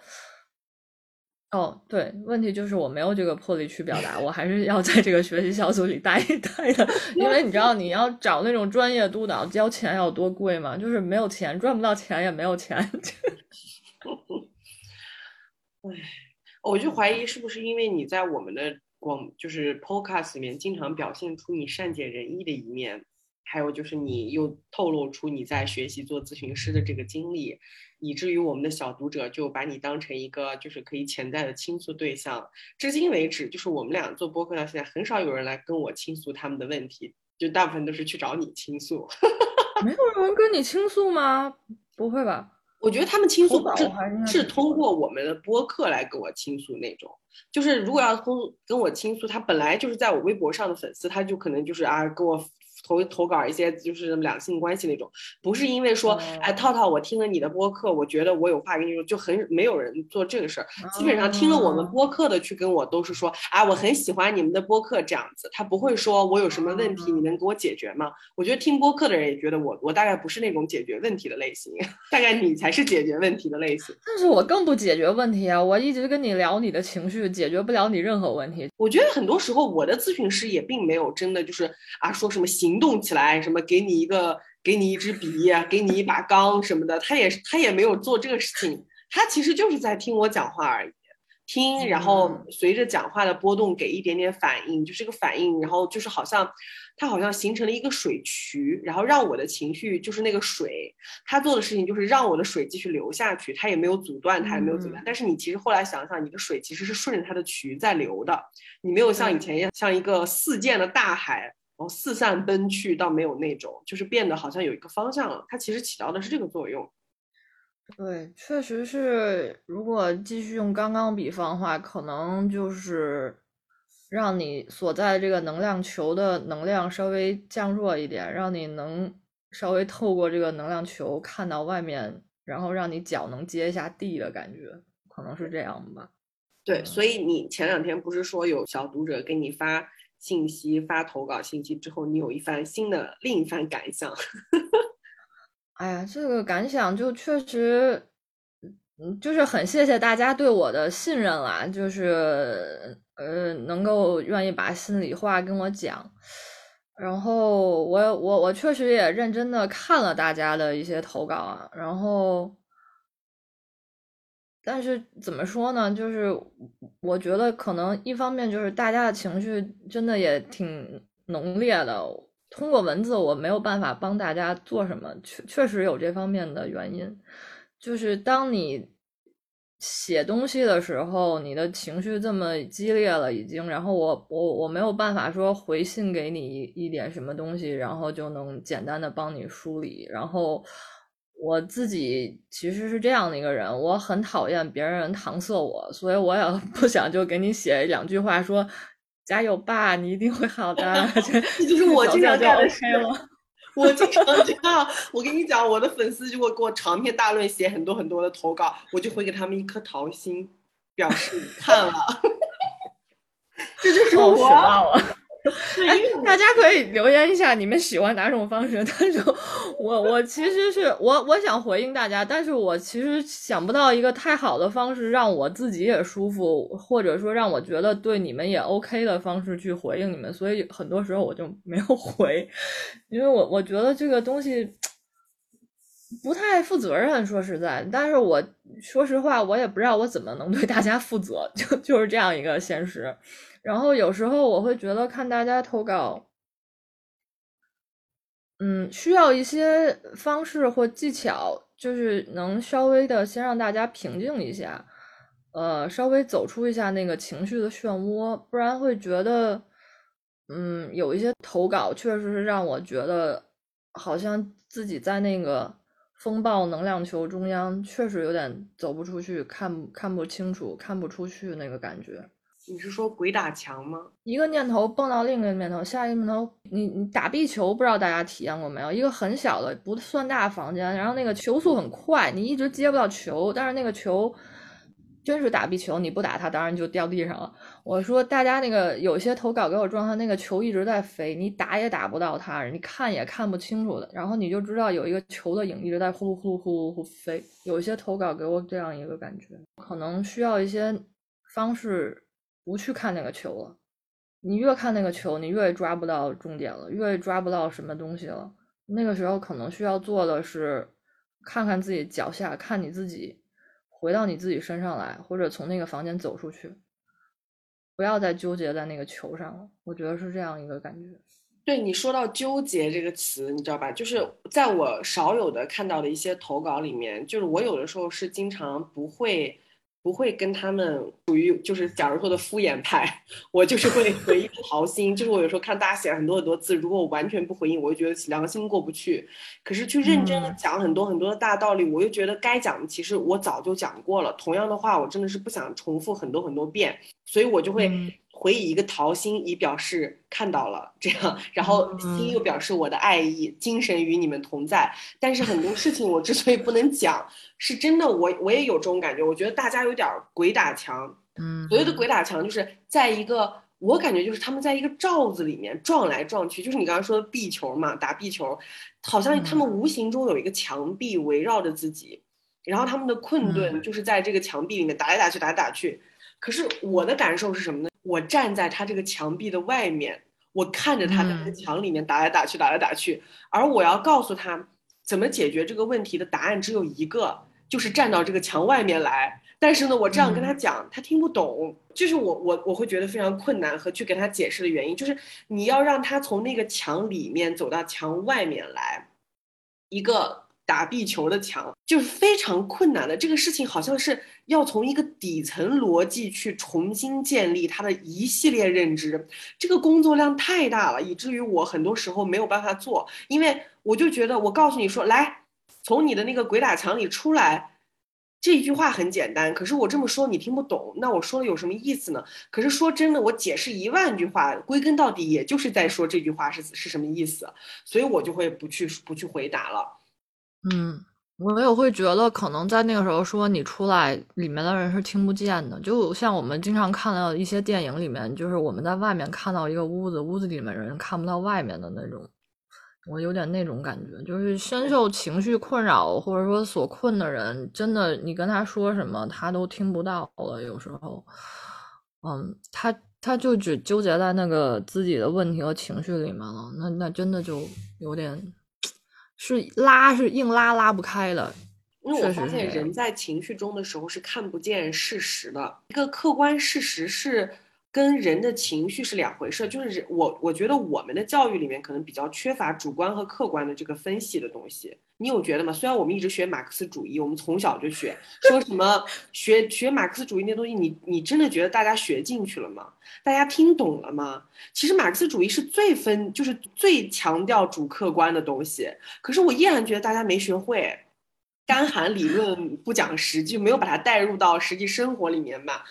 哦，对，问题就是我没有这个魄力去表达，我还是要在这个学习小组里待一待的，因为你知道你要找那种专业督导，交钱要多贵吗？就是没有钱，赚不到钱也没有钱。<laughs> 唉，我就怀疑是不是因为你在我们的广就是 Podcast 里面经常表现出你善解人意的一面。还有就是，你又透露出你在学习做咨询师的这个经历，以至于我们的小读者就把你当成一个就是可以潜在的倾诉对象。至今为止，就是我们俩做播客到现在，很少有人来跟我倾诉他们的问题，就大部分都是去找你倾诉。<laughs> 没有人跟你倾诉吗？不会吧？我觉得他们倾诉是是通过我们的播客来跟我倾诉那种。就是如果要通跟我倾诉，他本来就是在我微博上的粉丝，他就可能就是啊跟我。投投稿一些就是两性关系那种，不是因为说，哎，套套，我听了你的播客，我觉得我有话跟你说，就很没有人做这个事儿。基本上听了我们播客的去跟我都是说，啊，我很喜欢你们的播客这样子，他不会说我有什么问题，你能给我解决吗？我觉得听播客的人也觉得我我大概不是那种解决问题的类型，<laughs> 大概你才是解决问题的类型。但是我更不解决问题啊，我一直跟你聊你的情绪，解决不了你任何问题。我觉得很多时候我的咨询师也并没有真的就是啊说什么行动起来，什么给你一个给你一支笔，给你一把钢什么的，他也他也没有做这个事情，他其实就是在听我讲话而已。听，然后随着讲话的波动给一点点反应，就是个反应，然后就是好像，它好像形成了一个水渠，然后让我的情绪就是那个水，他做的事情就是让我的水继续流下去，他也没有阻断，他也没有阻断。但是你其实后来想想，你的水其实是顺着它的渠在流的，你没有像以前一样像一个四溅的大海，然后四散奔去，倒没有那种，就是变得好像有一个方向了。它其实起到的是这个作用。对，确实是。如果继续用刚刚比方的话，可能就是让你所在这个能量球的能量稍微降弱一点，让你能稍微透过这个能量球看到外面，然后让你脚能接一下地的感觉，可能是这样吧。对，所以你前两天不是说有小读者给你发信息、发投稿信息之后，你有一番新的另一番感想？<laughs> 哎呀，这个感想就确实，嗯，就是很谢谢大家对我的信任啦，就是呃，能够愿意把心里话跟我讲，然后我我我确实也认真的看了大家的一些投稿啊，然后，但是怎么说呢，就是我觉得可能一方面就是大家的情绪真的也挺浓烈的。通过文字，我没有办法帮大家做什么，确确实有这方面的原因。就是当你写东西的时候，你的情绪这么激烈了，已经，然后我我我没有办法说回信给你一点什么东西，然后就能简单的帮你梳理。然后我自己其实是这样的一个人，我很讨厌别人搪塞我，所以我也 <laughs> 不想就给你写两句话说。加油吧，你一定会好的。<laughs> 这就是我经常干的事我经常这样，我跟你讲，我的粉丝如果给我长篇大论写很多很多的投稿，我就会给他们一颗桃心，表示看了。<laughs> 这就是我。<laughs> 哎，大家可以留言一下你们喜欢哪种方式。<laughs> 但是，我我其实是我我想回应大家，但是我其实想不到一个太好的方式让我自己也舒服，或者说让我觉得对你们也 OK 的方式去回应你们。所以很多时候我就没有回，因为我我觉得这个东西不太负责任，说实在。但是我说实话，我也不知道我怎么能对大家负责，就就是这样一个现实。然后有时候我会觉得看大家投稿，嗯，需要一些方式或技巧，就是能稍微的先让大家平静一下，呃，稍微走出一下那个情绪的漩涡，不然会觉得，嗯，有一些投稿确实是让我觉得好像自己在那个风暴能量球中央，确实有点走不出去，看看不清楚，看不出去那个感觉。你是说鬼打墙吗？一个念头蹦到另一个念头，下一个念头，你你打壁球，不知道大家体验过没有？一个很小的不算大房间，然后那个球速很快，你一直接不到球，但是那个球真是打壁球，你不打它，当然就掉地上了。我说大家那个有些投稿给我状态，那个球一直在飞，你打也打不到它，你看也看不清楚的，然后你就知道有一个球的影一直在呼噜呼噜呼噜呼飞。有些投稿给我这样一个感觉，可能需要一些方式。不去看那个球了，你越看那个球，你越抓不到重点了，越抓不到什么东西了。那个时候可能需要做的是，看看自己脚下，看你自己，回到你自己身上来，或者从那个房间走出去，不要再纠结在那个球上了。我觉得是这样一个感觉。对你说到纠结这个词，你知道吧？就是在我少有的看到的一些投稿里面，就是我有的时候是经常不会。不会跟他们属于就是假如说的敷衍派，我就是会回应豪心。就是我有时候看大家写了很多很多字，如果我完全不回应，我就觉得良心过不去。可是去认真的讲很多很多的大道理，我又觉得该讲的其实我早就讲过了。同样的话，我真的是不想重复很多很多遍，所以我就会。回以一个桃心，以表示看到了这样，然后心又表示我的爱意，精神与你们同在。但是很多事情我之所以不能讲，是真的，我我也有这种感觉。我觉得大家有点鬼打墙。嗯，所谓的鬼打墙，就是在一个我感觉就是他们在一个罩子里面撞来撞去，就是你刚刚说的壁球嘛，打壁球，好像他们无形中有一个墙壁围绕着自己，然后他们的困顿就是在这个墙壁里面打来打去，打来打去。可是我的感受是什么呢？我站在他这个墙壁的外面，我看着他在这个墙里面打来打去，打来打去，而我要告诉他怎么解决这个问题的答案只有一个，就是站到这个墙外面来。但是呢，我这样跟他讲，他听不懂，就是我我我会觉得非常困难和去给他解释的原因，就是你要让他从那个墙里面走到墙外面来，一个。打壁球的墙就是非常困难的，这个事情好像是要从一个底层逻辑去重新建立他的一系列认知，这个工作量太大了，以至于我很多时候没有办法做，因为我就觉得我告诉你说来，从你的那个鬼打墙里出来，这一句话很简单，可是我这么说你听不懂，那我说的有什么意思呢？可是说真的，我解释一万句话，归根到底也就是在说这句话是是什么意思，所以我就会不去不去回答了。嗯，我也会觉得，可能在那个时候说你出来，里面的人是听不见的。就像我们经常看到一些电影里面，就是我们在外面看到一个屋子，屋子里面人看不到外面的那种。我有点那种感觉，就是深受情绪困扰或者说所困的人，真的，你跟他说什么，他都听不到了。有时候，嗯，他他就只纠结在那个自己的问题和情绪里面了。那那真的就有点。是拉是硬拉拉不开的，因为我发现人在情绪中的时候是看不见事实的。一个客观事实是跟人的情绪是两回事，就是我我觉得我们的教育里面可能比较缺乏主观和客观的这个分析的东西。你有觉得吗？虽然我们一直学马克思主义，我们从小就学，说什么 <laughs> 学学马克思主义那东西，你你真的觉得大家学进去了吗？大家听懂了吗？其实马克思主义是最分，就是最强调主客观的东西。可是我依然觉得大家没学会，<laughs> 干喊理论不讲实际，没有把它带入到实际生活里面嘛。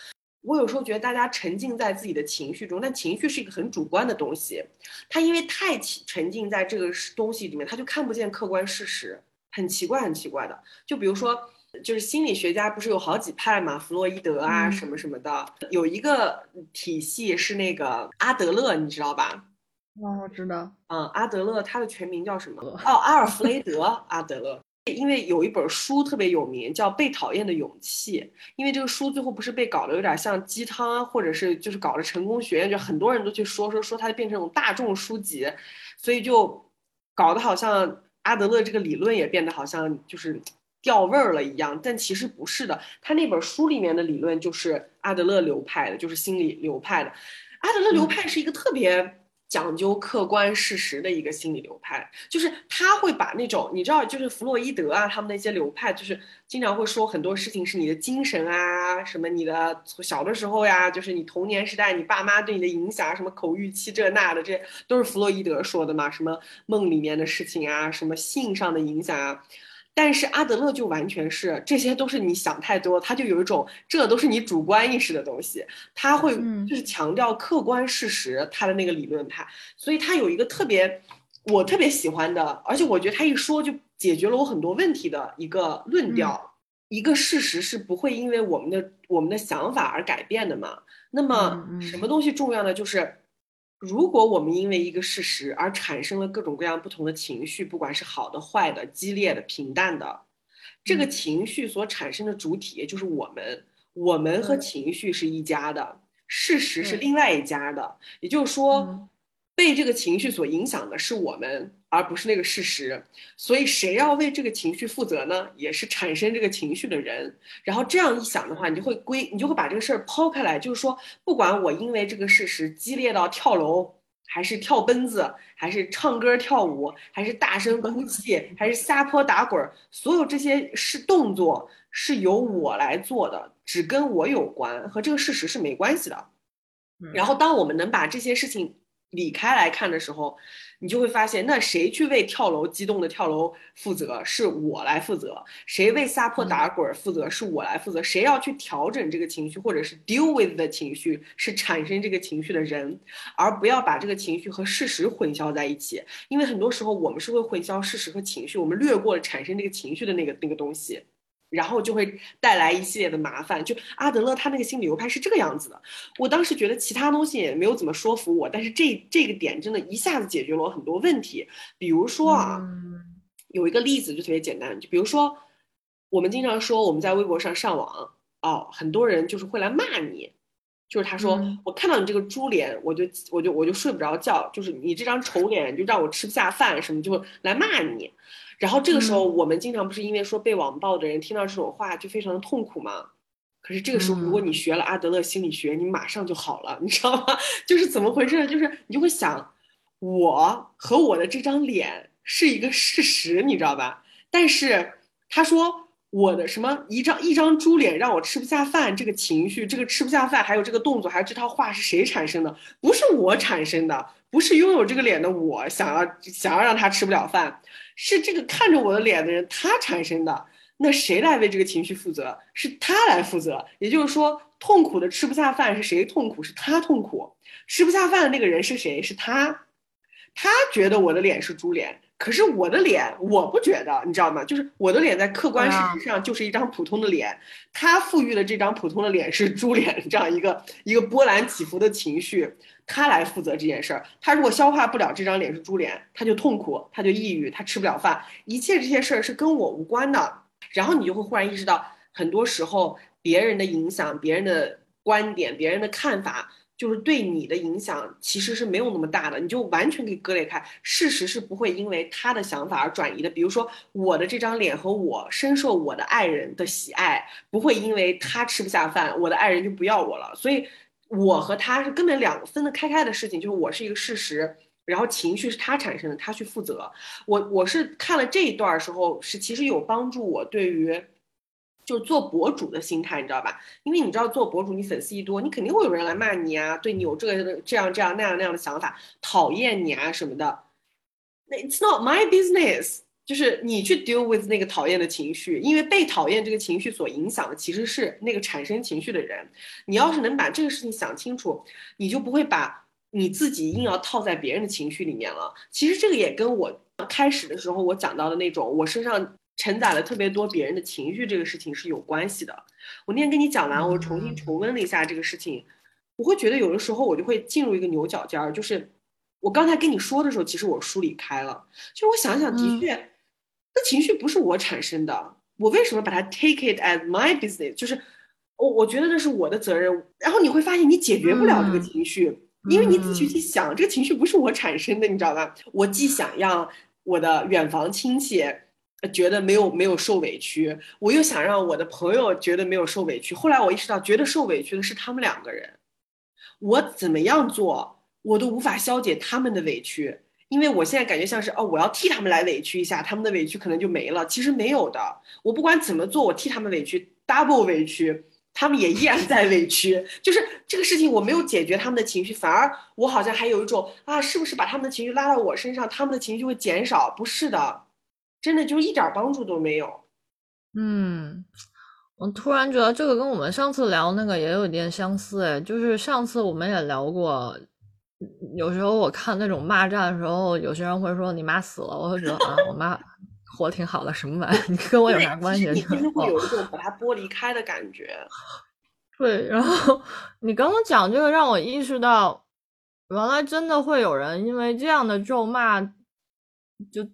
我有时候觉得大家沉浸在自己的情绪中，但情绪是一个很主观的东西，他因为太沉浸在这个东西里面，他就看不见客观事实，很奇怪，很奇怪的。就比如说。就是心理学家不是有好几派嘛，弗洛伊德啊什么什么的，有一个体系是那个阿德勒，你知道吧？哦，我知道。嗯，阿德勒他的全名叫什么？哦，阿尔弗雷德·阿德勒。因为有一本书特别有名，叫《被讨厌的勇气》。因为这个书最后不是被搞得有点像鸡汤，或者是就是搞了成功学院，就很多人都去说说说它变成一种大众书籍，所以就搞得好像阿德勒这个理论也变得好像就是。掉味儿了一样，但其实不是的。他那本书里面的理论就是阿德勒流派的，就是心理流派的。阿德勒流派是一个特别讲究客观事实的一个心理流派，就是他会把那种你知道，就是弗洛伊德啊，他们那些流派，就是经常会说很多事情是你的精神啊，什么你的小的时候呀，就是你童年时代你爸妈对你的影响，什么口欲期这那的，这都是弗洛伊德说的嘛，什么梦里面的事情啊，什么性上的影响啊。但是阿德勒就完全是这些都是你想太多，他就有一种这都是你主观意识的东西，他会就是强调客观事实，他的那个理论派，所以他有一个特别我特别喜欢的，而且我觉得他一说就解决了我很多问题的一个论调，一个事实是不会因为我们的我们的想法而改变的嘛。那么什么东西重要呢？就是。如果我们因为一个事实而产生了各种各样不同的情绪，不管是好的、坏的、激烈的、平淡的，这个情绪所产生的主体就是我们，我们和情绪是一家的，事实是另外一家的，也就是说。被这个情绪所影响的是我们，而不是那个事实。所以，谁要为这个情绪负责呢？也是产生这个情绪的人。然后这样一想的话，你就会归，你就会把这个事儿抛开来，就是说，不管我因为这个事实激烈到跳楼，还是跳奔子，还是唱歌跳舞，还是大声 <laughs> 哭泣，还是撒泼打滚，所有这些是动作是由我来做的，只跟我有关，和这个事实是没关系的。然后，当我们能把这些事情。理开来看的时候，你就会发现，那谁去为跳楼激动的跳楼负责，是我来负责；谁为撒泼打滚负责，是我来负责。谁要去调整这个情绪，或者是 deal with 的情绪，是产生这个情绪的人，而不要把这个情绪和事实混淆在一起。因为很多时候我们是会混淆事实和情绪，我们略过了产生这个情绪的那个那个东西。然后就会带来一系列的麻烦。就阿德勒他那个心理流派是这个样子的，我当时觉得其他东西也没有怎么说服我，但是这这个点真的一下子解决了我很多问题。比如说啊，有一个例子就特别简单，就比如说我们经常说我们在微博上上网哦，很多人就是会来骂你，就是他说我看到你这个猪脸，我就我就我就睡不着觉，就是你这张丑脸就让我吃不下饭，什么就来骂你。然后这个时候，我们经常不是因为说被网暴的人听到这种话就非常的痛苦吗？可是这个时候，如果你学了阿德勒心理学，你马上就好了，你知道吗？<laughs> 就是怎么回事？就是你就会想，我和我的这张脸是一个事实，你知道吧？但是他说我的什么一张一张猪脸让我吃不下饭，这个情绪，这个吃不下饭，还有这个动作，还有这套话是谁产生的？不是我产生的，不是拥有这个脸的我想要想要让他吃不了饭。是这个看着我的脸的人他产生的，那谁来为这个情绪负责？是他来负责。也就是说，痛苦的吃不下饭是谁痛苦？是他痛苦。吃不下饭的那个人是谁？是他。他觉得我的脸是猪脸，可是我的脸我不觉得，你知道吗？就是我的脸在客观事实上就是一张普通的脸，他赋予了这张普通的脸是猪脸这样一个一个波澜起伏的情绪。他来负责这件事儿，他如果消化不了这张脸是猪脸，他就痛苦，他就抑郁，他吃不了饭，一切这些事儿是跟我无关的。然后你就会忽然意识到，很多时候别人的影响、别人的观点、别人的看法，就是对你的影响其实是没有那么大的，你就完全可以割裂开。事实是不会因为他的想法而转移的。比如说，我的这张脸和我深受我的爱人的喜爱，不会因为他吃不下饭，我的爱人就不要我了。所以。我和他是根本两分得开开的事情，就是我是一个事实，然后情绪是他产生的，他去负责。我我是看了这一段时候，是其实有帮助我对于，就是做博主的心态，你知道吧？因为你知道做博主，你粉丝一多，你肯定会有人来骂你啊，对你有这个这样这样那样那样的想法，讨厌你啊什么的。那 It's not my business。就是你去 deal with 那个讨厌的情绪，因为被讨厌这个情绪所影响的其实是那个产生情绪的人。你要是能把这个事情想清楚，你就不会把你自己硬要套在别人的情绪里面了。其实这个也跟我开始的时候我讲到的那种我身上承载了特别多别人的情绪这个事情是有关系的。我那天跟你讲完，我重新重温了一下这个事情，我会觉得有的时候我就会进入一个牛角尖儿，就是我刚才跟你说的时候，其实我梳理开了，就我想想，的确。那情绪不是我产生的，我为什么把它 take it as my business？就是我我觉得那是我的责任。然后你会发现你解决不了这个情绪，因为你仔细去想，这个情绪不是我产生的，你知道吧？我既想让我的远房亲戚觉得没有没有受委屈，我又想让我的朋友觉得没有受委屈。后来我意识到，觉得受委屈的是他们两个人，我怎么样做，我都无法消解他们的委屈。因为我现在感觉像是哦，我要替他们来委屈一下，他们的委屈可能就没了。其实没有的，我不管怎么做，我替他们委屈，double 委屈，他们也依然在委屈。就是这个事情我没有解决他们的情绪，反而我好像还有一种啊，是不是把他们的情绪拉到我身上，他们的情绪就会减少？不是的，真的就是一点帮助都没有。嗯，我突然觉得这个跟我们上次聊那个也有点相似，哎，就是上次我们也聊过。有时候我看那种骂战的时候，有些人会说你妈死了，我会觉得啊，我妈活挺好的，什么玩意？你跟我有啥关系？你其实会有一种把它剥离开的感觉。<laughs> 对，然后你刚刚讲这个，让我意识到，原来真的会有人因为这样的咒骂就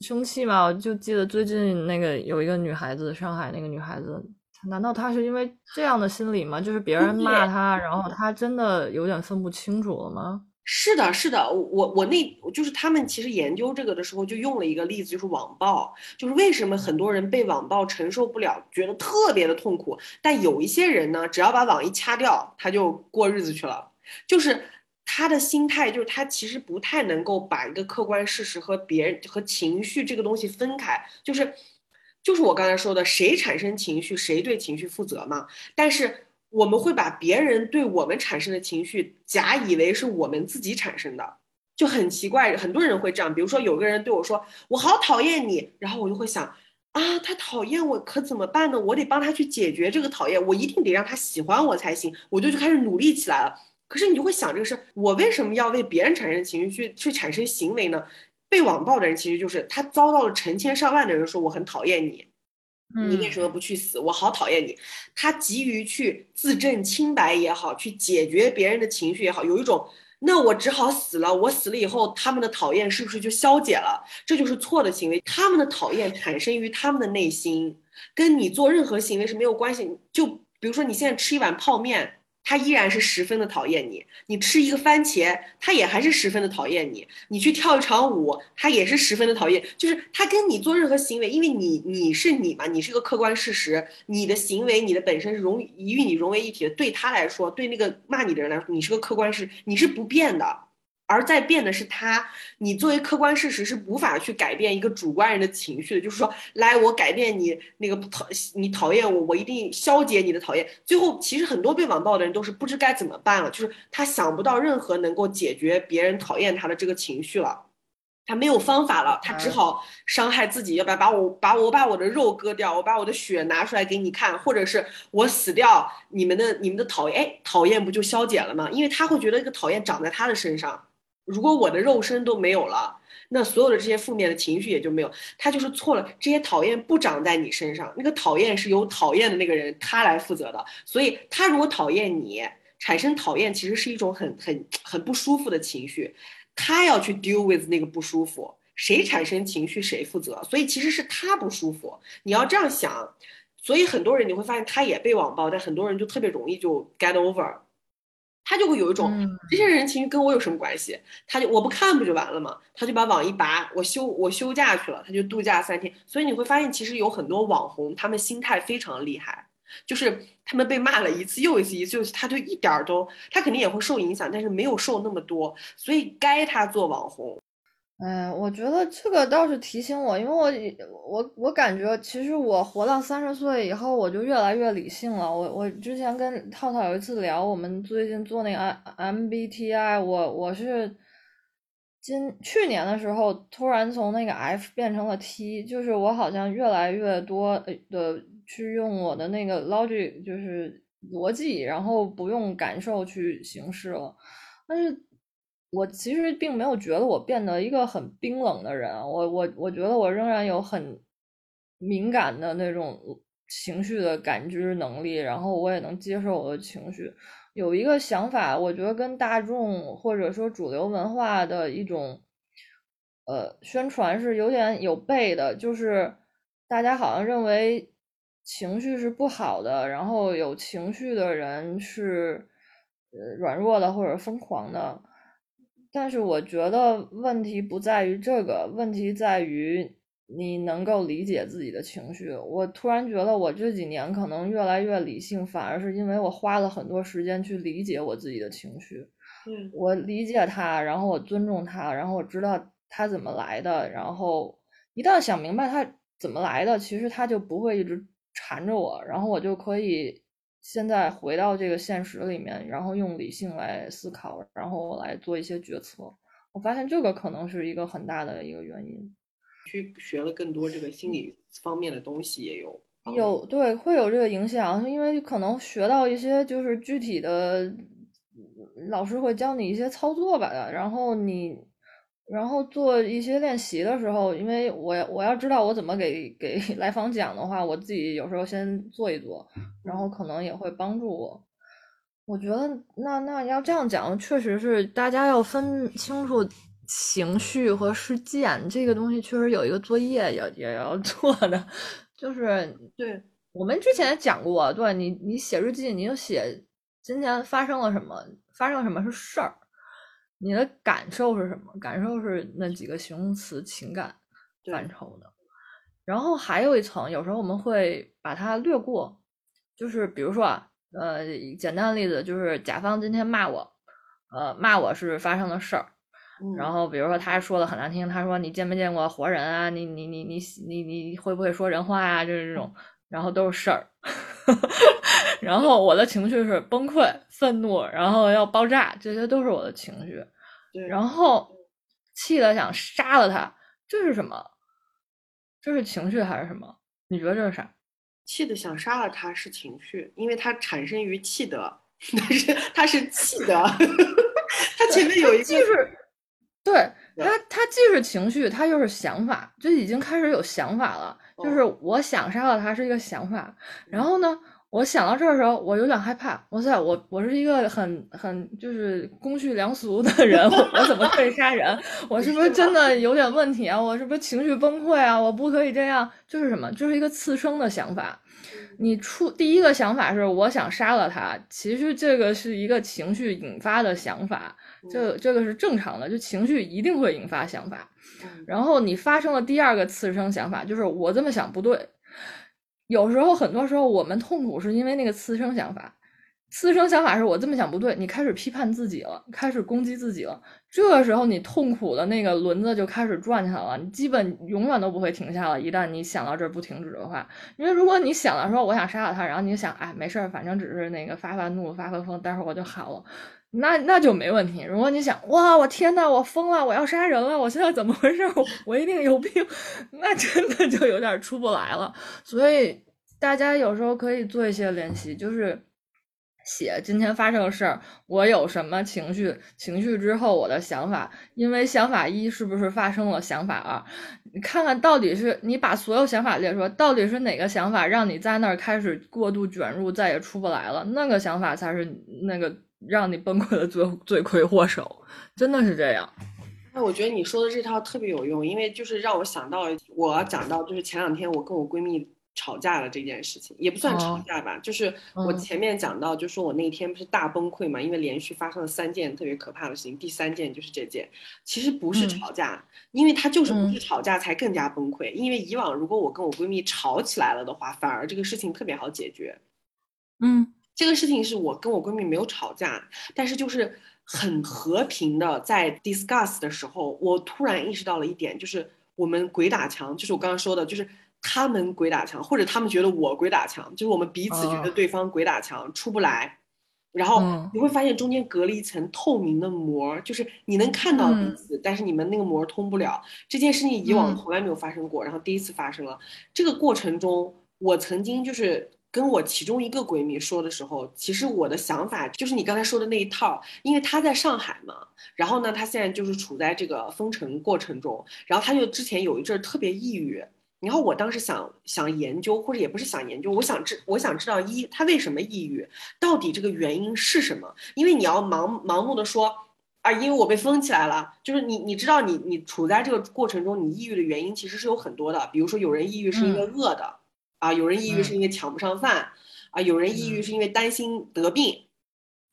生气嘛？我就记得最近那个有一个女孩子，上海那个女孩子。难道她是因为这样的心理吗？就是别人骂她，然后她真的有点分不清楚了吗？是的，是的，我我那就是他们其实研究这个的时候就用了一个例子，就是网暴，就是为什么很多人被网暴承受不了，觉得特别的痛苦，但有一些人呢，只要把网一掐掉，他就过日子去了。就是他的心态，就是他其实不太能够把一个客观事实和别人和情绪这个东西分开，就是。就是我刚才说的，谁产生情绪，谁对情绪负责嘛。但是我们会把别人对我们产生的情绪假以为是我们自己产生的，就很奇怪。很多人会这样，比如说有个人对我说“我好讨厌你”，然后我就会想啊，他讨厌我可怎么办呢？我得帮他去解决这个讨厌，我一定得让他喜欢我才行。我就就开始努力起来了。可是你就会想这个事，我为什么要为别人产生情绪去去产生行为呢？被网暴的人其实就是他遭到了成千上万的人说我很讨厌你。你为什么不去死？我好讨厌你。他急于去自证清白也好，去解决别人的情绪也好，有一种，那我只好死了。我死了以后，他们的讨厌是不是就消解了？这就是错的行为。他们的讨厌产生于他们的内心，跟你做任何行为是没有关系。就比如说你现在吃一碗泡面。他依然是十分的讨厌你，你吃一个番茄，他也还是十分的讨厌你。你去跳一场舞，他也是十分的讨厌。就是他跟你做任何行为，因为你你是你嘛，你是个客观事实，你的行为，你的本身是融与你融为一体的。对他来说，对那个骂你的人来说，你是个客观事，你是不变的。而在变的是他，你作为客观事实是无法去改变一个主观人的情绪的。就是说，来，我改变你那个讨你讨厌我，我一定消解你的讨厌。最后，其实很多被网暴的人都是不知该怎么办了，就是他想不到任何能够解决别人讨厌他的这个情绪了，他没有方法了，他只好伤害自己，要不然把我把我把我的肉割掉，我把我的血拿出来给你看，或者是我死掉，你们的你们的讨厌，哎，讨厌不就消解了吗？因为他会觉得这个讨厌长在他的身上。如果我的肉身都没有了，那所有的这些负面的情绪也就没有。他就是错了，这些讨厌不长在你身上，那个讨厌是由讨厌的那个人他来负责的。所以他如果讨厌你，产生讨厌其实是一种很很很不舒服的情绪，他要去 deal with 那个不舒服，谁产生情绪谁负责。所以其实是他不舒服，你要这样想。所以很多人你会发现他也被网暴，但很多人就特别容易就 get over。他就会有一种这些人情绪跟我有什么关系？他就我不看不就完了吗？他就把网一拔，我休我休假去了，他就度假三天。所以你会发现，其实有很多网红，他们心态非常厉害，就是他们被骂了一次又一次，一次又一次，他就一点儿都，他肯定也会受影响，但是没有受那么多，所以该他做网红。哎，我觉得这个倒是提醒我，因为我我我感觉，其实我活到三十岁以后，我就越来越理性了。我我之前跟套套有一次聊，我们最近做那个 M MBTI，我我是今去年的时候突然从那个 F 变成了 T，就是我好像越来越多的去用我的那个 logic，就是逻辑，然后不用感受去行事了，但是。我其实并没有觉得我变得一个很冰冷的人，我我我觉得我仍然有很敏感的那种情绪的感知能力，然后我也能接受我的情绪。有一个想法，我觉得跟大众或者说主流文化的一种呃宣传是有点有悖的，就是大家好像认为情绪是不好的，然后有情绪的人是呃软弱的或者疯狂的。但是我觉得问题不在于这个，问题在于你能够理解自己的情绪。我突然觉得我这几年可能越来越理性，反而是因为我花了很多时间去理解我自己的情绪。嗯，我理解他，然后我尊重他，然后我知道他怎么来的，然后一旦想明白他怎么来的，其实他就不会一直缠着我，然后我就可以。现在回到这个现实里面，然后用理性来思考，然后来做一些决策。我发现这个可能是一个很大的一个原因。去学了更多这个心理方面的东西，也有有对会有这个影响，因为可能学到一些就是具体的，老师会教你一些操作吧，然后你。然后做一些练习的时候，因为我我要知道我怎么给给 <laughs> 来访讲的话，我自己有时候先做一做，然后可能也会帮助我。我觉得那那要这样讲，确实是大家要分清楚情绪和事件这个东西，确实有一个作业要也要 <laughs> 做的，就是对我们之前讲过，对你你写日记，你就写今天发生了什么，发生什么是事儿。你的感受是什么？感受是那几个形容词情感范畴的，然后还有一层，有时候我们会把它略过，就是比如说啊，呃，简单的例子就是甲方今天骂我，呃，骂我是发生的事儿，然后比如说他说的很难听，他说你见没见过活人啊？你你你你你你会不会说人话啊？就是这种，然后都是事儿。<laughs> 然后我的情绪是崩溃、愤怒，然后要爆炸，这些都是我的情绪。对，然后气的想杀了他，这是什么？这是情绪还是什么？你觉得这是啥？气的想杀了他是情绪，因为它产生于气的，<laughs> 但是它是气的，<laughs> 它前面有一个就是，对它它既是情绪，他又是想法，就已经开始有想法了。就是我想杀了他是一个想法，然后呢？我想到这儿的时候，我有点害怕。哇塞，我我是一个很很就是公序良俗的人，我怎么可以杀人？我是不是真的有点问题啊？我是不是情绪崩溃啊？我不可以这样，就是什么？就是一个次生的想法。你出第一个想法是我想杀了他，其实这个是一个情绪引发的想法，这这个是正常的，就情绪一定会引发想法。然后你发生了第二个次生想法，就是我这么想不对。有时候，很多时候，我们痛苦是因为那个次生想法。次生想法是我这么想不对，你开始批判自己了，开始攻击自己了。这个时候，你痛苦的那个轮子就开始转起来了，你基本永远都不会停下了。一旦你想到这儿不停止的话，因为如果你想到说我想杀了他，然后你想，哎，没事儿，反正只是那个发发怒、发发疯，待会儿我就好了。那那就没问题。如果你想哇，我天呐，我疯了，我要杀人了，我现在怎么回事？我一定有病，<laughs> 那真的就有点出不来了。所以大家有时候可以做一些练习，就是写今天发生的事儿，我有什么情绪，情绪之后我的想法，因为想法一是不是发生了想法二，你看看到底是你把所有想法列出来，到底是哪个想法让你在那儿开始过度卷入，再也出不来了？那个想法才是那个。让你崩溃的罪罪魁祸首，真的是这样。那我觉得你说的这套特别有用，因为就是让我想到我讲到就是前两天我跟我闺蜜吵架了这件事情，也不算吵架吧，就是我前面讲到，就说我那天不是大崩溃嘛，因为连续发生了三件特别可怕的事情，第三件就是这件，其实不是吵架，因为他就是不是吵架才更加崩溃，因为以往如果我跟我闺蜜吵起来了的话，反而这个事情特别好解决。嗯。这个事情是我跟我闺蜜没有吵架，但是就是很和平的在 discuss 的时候，我突然意识到了一点，就是我们鬼打墙，就是我刚刚说的，就是他们鬼打墙，或者他们觉得我鬼打墙，就是我们彼此觉得对方鬼打墙出不来，然后你会发现中间隔了一层透明的膜，就是你能看到彼此，但是你们那个膜通不了。这件事情以往从来没有发生过，然后第一次发生了。这个过程中，我曾经就是。跟我其中一个闺蜜说的时候，其实我的想法就是你刚才说的那一套，因为她在上海嘛，然后呢，她现在就是处在这个封城过程中，然后她就之前有一阵特别抑郁，然后我当时想想研究，或者也不是想研究，我想知我想知道一她为什么抑郁，到底这个原因是什么？因为你要盲盲目的说啊，因为我被封起来了，就是你你知道你你处在这个过程中，你抑郁的原因其实是有很多的，比如说有人抑郁是因为饿的。啊，有人抑郁是因为抢不上饭，啊，有人抑郁是因为担心得病，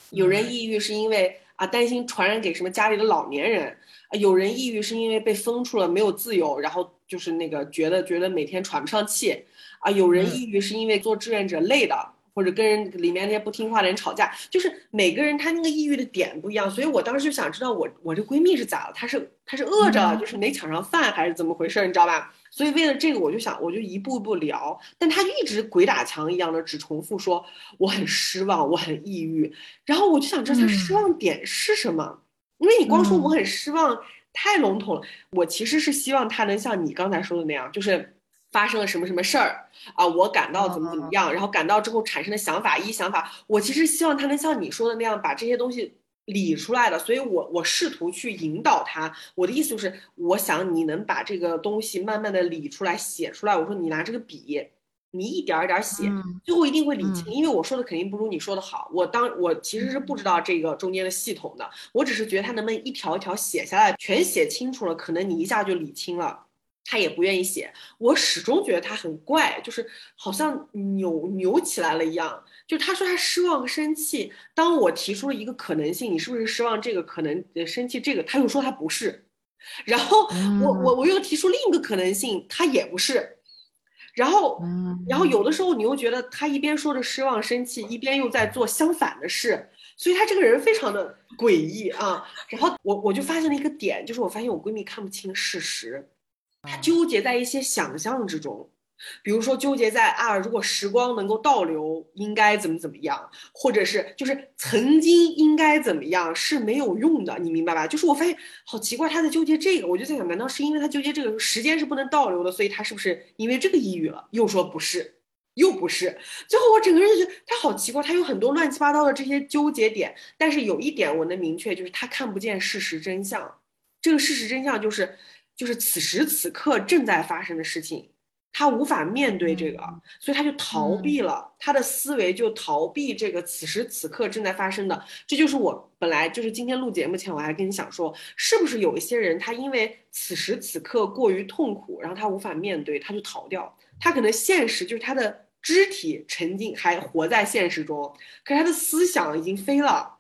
有人抑郁是因为啊担心传染给什么家里的老年人，啊，有人抑郁是因为被封住了没有自由，然后就是那个觉得觉得每天喘不上气，啊，有人抑郁是因为做志愿者累的，或者跟人里面那些不听话的人吵架，就是每个人他那个抑郁的点不一样，所以我当时就想知道我我这闺蜜是咋了，她是她是饿着，就是没抢上饭还是怎么回事，你知道吧？所以为了这个，我就想，我就一步一步聊。但他一直鬼打墙一样的，只重复说我很失望，我很抑郁。然后我就想，知道他失望点是什么？因为你光说我很失望，太笼统了。我其实是希望他能像你刚才说的那样，就是发生了什么什么事儿啊，我感到怎么怎么样，然后感到之后产生的想法一想法，我其实希望他能像你说的那样，把这些东西。理出来的，所以我我试图去引导他。我的意思就是，我想你能把这个东西慢慢的理出来、写出来。我说你拿这个笔，你一点一点写，最后一定会理清。因为我说的肯定不如你说的好。我当我其实是不知道这个中间的系统的，我只是觉得他能不能一条一条写下来，全写清楚了，可能你一下就理清了。他也不愿意写，我始终觉得他很怪，就是好像扭扭起来了一样。就他说他失望和生气，当我提出了一个可能性，你是不是失望这个可能生气这个，他又说他不是，然后我我我又提出另一个可能性，他也不是，然后然后有的时候你又觉得他一边说着失望生气，一边又在做相反的事，所以他这个人非常的诡异啊。然后我我就发现了一个点，就是我发现我闺蜜看不清事实，她纠结在一些想象之中。比如说纠结在啊，如果时光能够倒流，应该怎么怎么样，或者是就是曾经应该怎么样是没有用的，你明白吧？就是我发现好奇怪，他在纠结这个，我就在想，难道是因为他纠结这个时间是不能倒流的，所以他是不是因为这个抑郁了？又说不是，又不是，最后我整个人就觉得他好奇怪，他有很多乱七八糟的这些纠结点，但是有一点我能明确，就是他看不见事实真相，这个事实真相就是就是此时此刻正在发生的事情。他无法面对这个，所以他就逃避了，他的思维就逃避这个此时此刻正在发生的。这就是我本来就是今天录节目前我还跟你想说，是不是有一些人他因为此时此刻过于痛苦，然后他无法面对，他就逃掉。他可能现实就是他的肢体沉浸还活在现实中，可是他的思想已经飞了。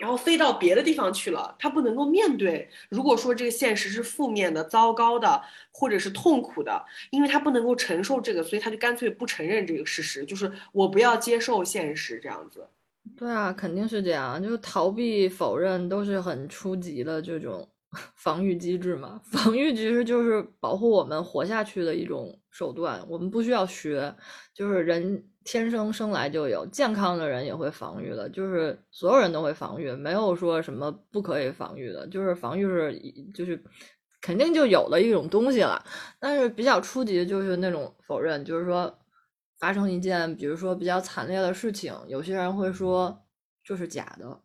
然后飞到别的地方去了，他不能够面对。如果说这个现实是负面的、糟糕的，或者是痛苦的，因为他不能够承受这个，所以他就干脆不承认这个事实，就是我不要接受现实这样子。对啊，肯定是这样，就是逃避、否认都是很初级的这种 <laughs> 防御机制嘛。防御其实就是保护我们活下去的一种手段，我们不需要学，就是人。天生生来就有健康的人也会防御的，就是所有人都会防御，没有说什么不可以防御的，就是防御是就是肯定就有的一种东西了。但是比较初级就是那种否认，就是说发生一件比如说比较惨烈的事情，有些人会说就是假的。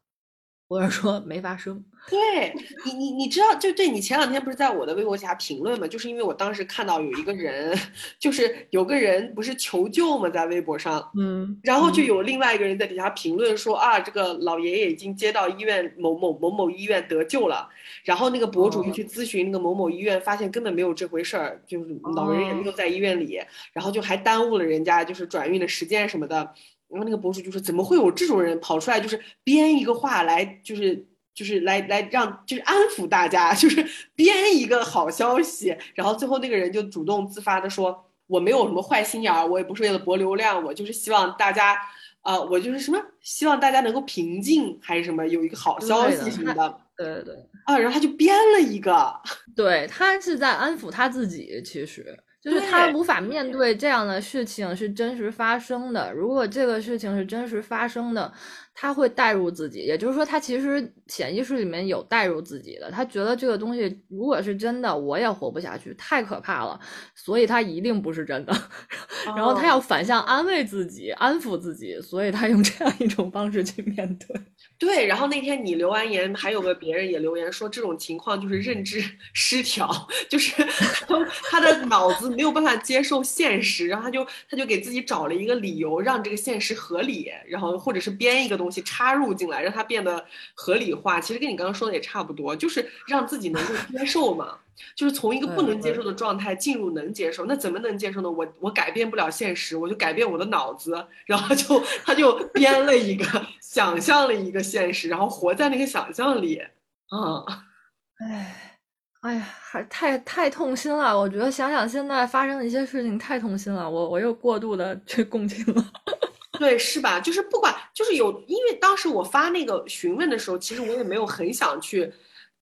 或者说没发生，对你，你你知道，就对你前两天不是在我的微博下评论嘛？就是因为我当时看到有一个人，就是有个人不是求救嘛，在微博上，嗯，然后就有另外一个人在底下评论说啊，这个老爷爷已经接到医院某某某某医院得救了，然后那个博主就去咨询那个某某医院，发现根本没有这回事儿，就是老人也没有在医院里，然后就还耽误了人家就是转运的时间什么的。然后那个博主就说：“怎么会有这种人跑出来，就是编一个话来，就是就是来来让就是安抚大家，<laughs> 就是编一个好消息。”然后最后那个人就主动自发的说：“我没有什么坏心眼儿，我也不是为了博流量，我就是希望大家，呃，我就是什么希望大家能够平静，还是什么有一个好消息什么的。”对对对。啊，然后他就编了一个，<laughs> 对他是在安抚他自己，其实。就是他无法面对这样的事情是真实发生的。如果这个事情是真实发生的，他会代入自己，也就是说，他其实潜意识里面有代入自己的。他觉得这个东西如果是真的，我也活不下去，太可怕了，所以他一定不是真的。<laughs> 然后他要反向安慰自己，安抚自己，所以他用这样一种方式去面对。对，然后那天你留完言，还有个别人也留言说，这种情况就是认知失调，就是他他的脑子没有办法接受现实，然后他就他就给自己找了一个理由，让这个现实合理，然后或者是编一个东西插入进来，让它变得合理化。其实跟你刚刚说的也差不多，就是让自己能够接受嘛。就是从一个不能接受的状态进入能接受，那怎么能接受呢？我我改变不了现实，我就改变我的脑子，然后就他就编了一个，想象了一个现实，然后活在那个想象里。啊，哎，哎呀，还太太痛心了。我觉得想想现在发生的一些事情太痛心了，我我又过度的去共情了。<laughs> 对，是吧？就是不管，就是有，因为当时我发那个询问的时候，其实我也没有很想去。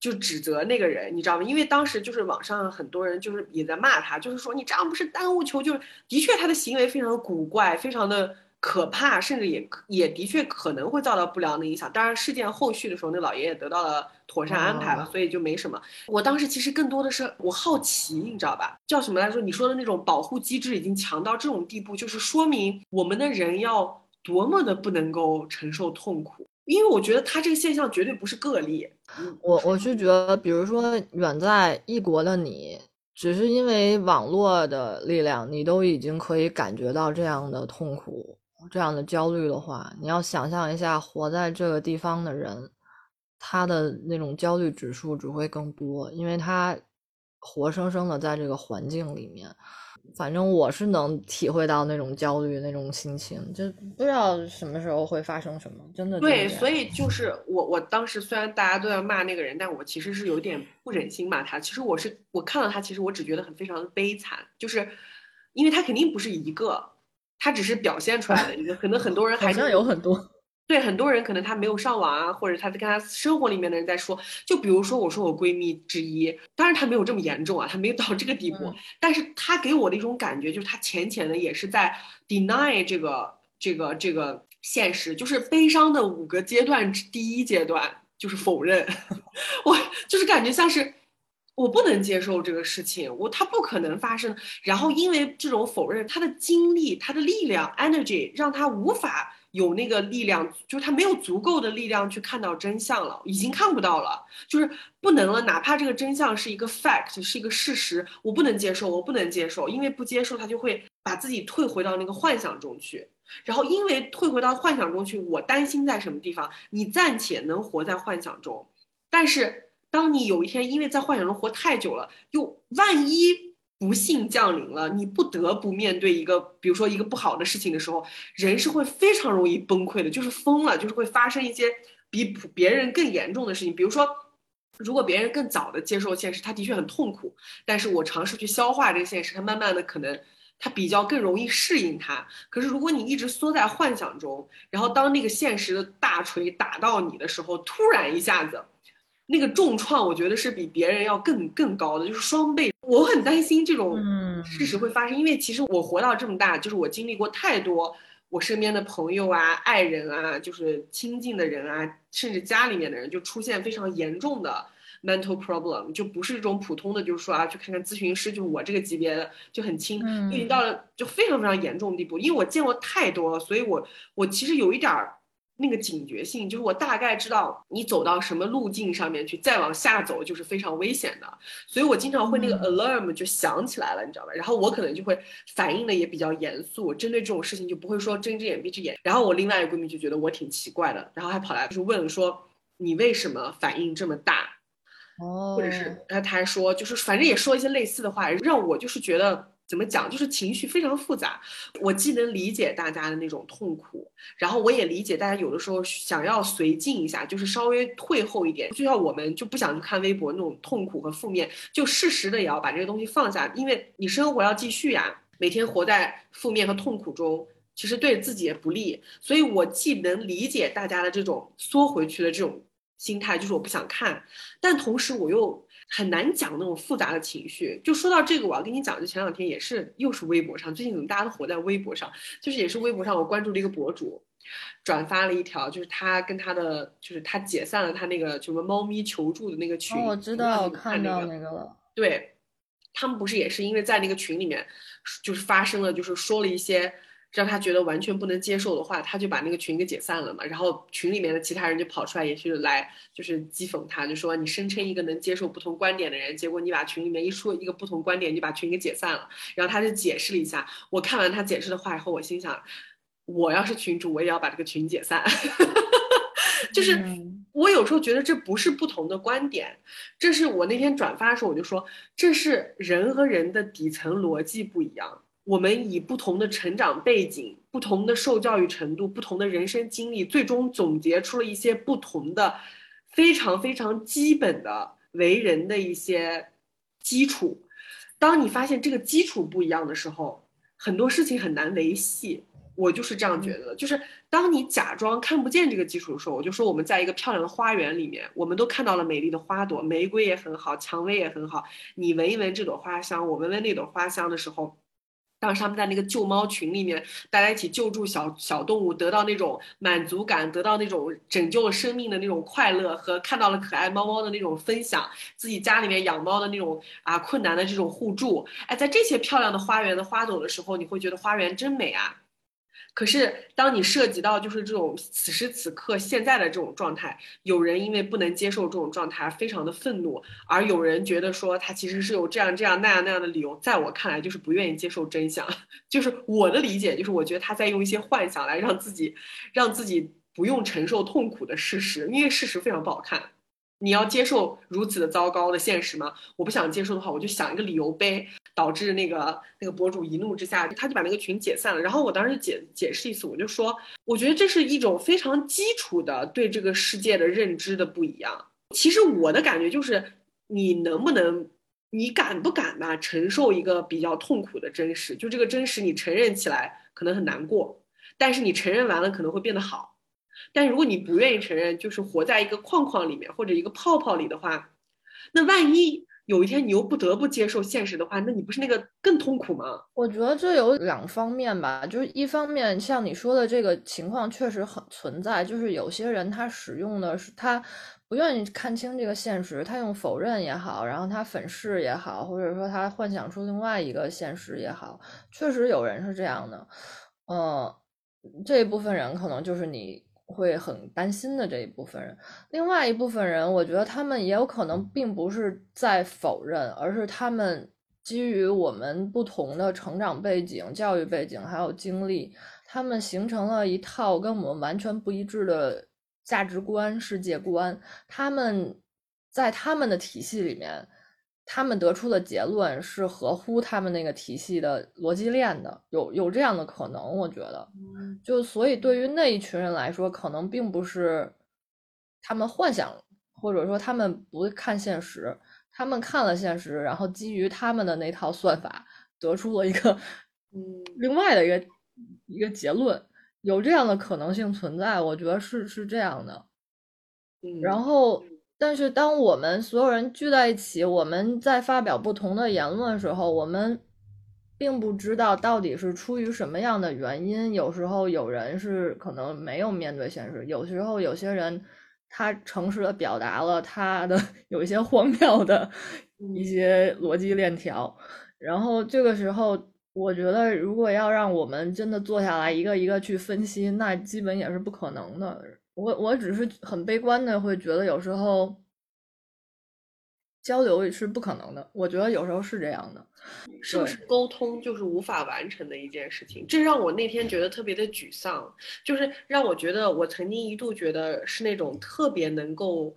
就指责那个人，你知道吗？因为当时就是网上很多人就是也在骂他，就是说你这样不是耽误球，就是。的确，他的行为非常的古怪，非常的可怕，甚至也也的确可能会遭到不良的影响。当然，事件后续的时候，那老爷爷得到了妥善安排了，所以就没什么。我当时其实更多的是我好奇，你知道吧？叫什么来说？你说的那种保护机制已经强到这种地步，就是说明我们的人要多么的不能够承受痛苦。因为我觉得他这个现象绝对不是个例。我我是觉得，比如说远在异国的你，只是因为网络的力量，你都已经可以感觉到这样的痛苦、这样的焦虑的话，你要想象一下，活在这个地方的人，他的那种焦虑指数只会更多，因为他活生生的在这个环境里面。反正我是能体会到那种焦虑、那种心情，就不知道什么时候会发生什么，真的。对，所以就是我，我当时虽然大家都在骂那个人，但我其实是有点不忍心骂他。其实我是我看到他，其实我只觉得很非常的悲惨，就是因为他肯定不是一个，他只是表现出来的一个，可能很多人还是有很多。对很多人可能他没有上网啊，或者他在跟他生活里面的人在说，就比如说我说我闺蜜之一，当然她没有这么严重啊，她没有到这个地步，但是她给我的一种感觉就是她浅浅的也是在 deny 这个这个这个现实，就是悲伤的五个阶段第一阶段就是否认，<laughs> 我就是感觉像是。我不能接受这个事情，我它不可能发生。然后因为这种否认，他的精力、他的力量 （energy） 让他无法有那个力量，就是他没有足够的力量去看到真相了，已经看不到了，就是不能了。哪怕这个真相是一个 fact，是一个事实，我不能接受，我不能接受，因为不接受，他就会把自己退回到那个幻想中去。然后因为退回到幻想中去，我担心在什么地方？你暂且能活在幻想中，但是。当你有一天因为在幻想中活太久了，又万一不幸降临了，你不得不面对一个，比如说一个不好的事情的时候，人是会非常容易崩溃的，就是疯了，就是会发生一些比普别人更严重的事情。比如说，如果别人更早的接受现实，他的确很痛苦，但是我尝试去消化这个现实，他慢慢的可能他比较更容易适应它。可是如果你一直缩在幻想中，然后当那个现实的大锤打到你的时候，突然一下子。那个重创，我觉得是比别人要更更高的，就是双倍。我很担心这种事实会发生，因为其实我活到这么大，就是我经历过太多，我身边的朋友啊、爱人啊，就是亲近的人啊，甚至家里面的人，就出现非常严重的 mental problem，就不是这种普通的，就是说啊，去看看咨询师，就是我这个级别的就很轻，已经到了就非常非常严重的地步。因为我见过太多了，所以我我其实有一点儿。那个警觉性，就是我大概知道你走到什么路径上面去，再往下走就是非常危险的，所以我经常会那个 alarm 就响起来了，你知道吧？然后我可能就会反应的也比较严肃，针对这种事情就不会说睁只眼闭只眼。然后我另外一个闺蜜就觉得我挺奇怪的，然后还跑来就是问说你为什么反应这么大？哦，或者是然后他还说就是反正也说一些类似的话，让我就是觉得。怎么讲？就是情绪非常复杂。我既能理解大家的那种痛苦，然后我也理解大家有的时候想要随静一下，就是稍微退后一点。就像我们就不想去看微博那种痛苦和负面，就适时的也要把这个东西放下，因为你生活要继续呀。每天活在负面和痛苦中，其实对自己也不利。所以我既能理解大家的这种缩回去的这种心态，就是我不想看，但同时我又。很难讲那种复杂的情绪。就说到这个，我要跟你讲，就前两天也是，又是微博上，最近怎么大家都活在微博上？就是也是微博上，我关注了一个博主，转发了一条，就是他跟他的，就是他解散了他那个什么猫咪求助的那个群。我知道，我看到那个了。对，他们不是也是因为在那个群里面，就是发生了，就是说了一些。让他觉得完全不能接受的话，他就把那个群给解散了嘛。然后群里面的其他人就跑出来，也是来就是讥讽他，就说你声称一个能接受不同观点的人，结果你把群里面一说一个不同观点，你就把群给解散了。然后他就解释了一下。我看完他解释的话以后，我心想，我要是群主，我也要把这个群解散。<laughs> 就是我有时候觉得这不是不同的观点，这是我那天转发的时候我就说，这是人和人的底层逻辑不一样。我们以不同的成长背景、不同的受教育程度、不同的人生经历，最终总结出了一些不同的、非常非常基本的为人的一些基础。当你发现这个基础不一样的时候，很多事情很难维系。我就是这样觉得的。就是当你假装看不见这个基础的时候，我就说我们在一个漂亮的花园里面，我们都看到了美丽的花朵，玫瑰也很好，蔷薇也很好。你闻一闻这朵花香，我闻闻那朵花香的时候。让他们在那个救猫群里面，大家一起救助小小动物，得到那种满足感，得到那种拯救了生命的那种快乐，和看到了可爱猫猫的那种分享，自己家里面养猫的那种啊困难的这种互助，哎，在这些漂亮的花园的花朵的时候，你会觉得花园真美啊。可是，当你涉及到就是这种此时此刻现在的这种状态，有人因为不能接受这种状态，非常的愤怒；而有人觉得说他其实是有这样这样那样那样的理由，在我看来就是不愿意接受真相。<laughs> 就是我的理解，就是我觉得他在用一些幻想来让自己，让自己不用承受痛苦的事实，因为事实非常不好看。你要接受如此的糟糕的现实吗？我不想接受的话，我就想一个理由呗。导致那个那个博主一怒之下，他就把那个群解散了。然后我当时解解释一次，我就说，我觉得这是一种非常基础的对这个世界的认知的不一样。其实我的感觉就是，你能不能，你敢不敢吧，承受一个比较痛苦的真实？就这个真实，你承认起来可能很难过，但是你承认完了可能会变得好。但如果你不愿意承认，就是活在一个框框里面或者一个泡泡里的话，那万一有一天你又不得不接受现实的话，那你不是那个更痛苦吗？我觉得这有两方面吧，就是一方面像你说的这个情况确实很存在，就是有些人他使用的是他不愿意看清这个现实，他用否认也好，然后他粉饰也好，或者说他幻想出另外一个现实也好，确实有人是这样的，呃，这一部分人可能就是你。会很担心的这一部分人，另外一部分人，我觉得他们也有可能并不是在否认，而是他们基于我们不同的成长背景、教育背景还有经历，他们形成了一套跟我们完全不一致的价值观、世界观。他们在他们的体系里面。他们得出的结论是合乎他们那个体系的逻辑链的，有有这样的可能，我觉得，就所以对于那一群人来说，可能并不是他们幻想，或者说他们不看现实，他们看了现实，然后基于他们的那套算法得出了一个，嗯，<laughs> 另外的一个一个结论，有这样的可能性存在，我觉得是是这样的，嗯，然后。但是，当我们所有人聚在一起，我们在发表不同的言论的时候，我们并不知道到底是出于什么样的原因。有时候有人是可能没有面对现实，有时候有些人他诚实的表达了他的 <laughs> 有一些荒谬的一些逻辑链条。然后这个时候，我觉得如果要让我们真的坐下来一个一个去分析，那基本也是不可能的。我我只是很悲观的，会觉得有时候交流是不可能的。我觉得有时候是这样的，是不是沟通就是无法完成的一件事情？这让我那天觉得特别的沮丧，就是让我觉得我曾经一度觉得是那种特别能够，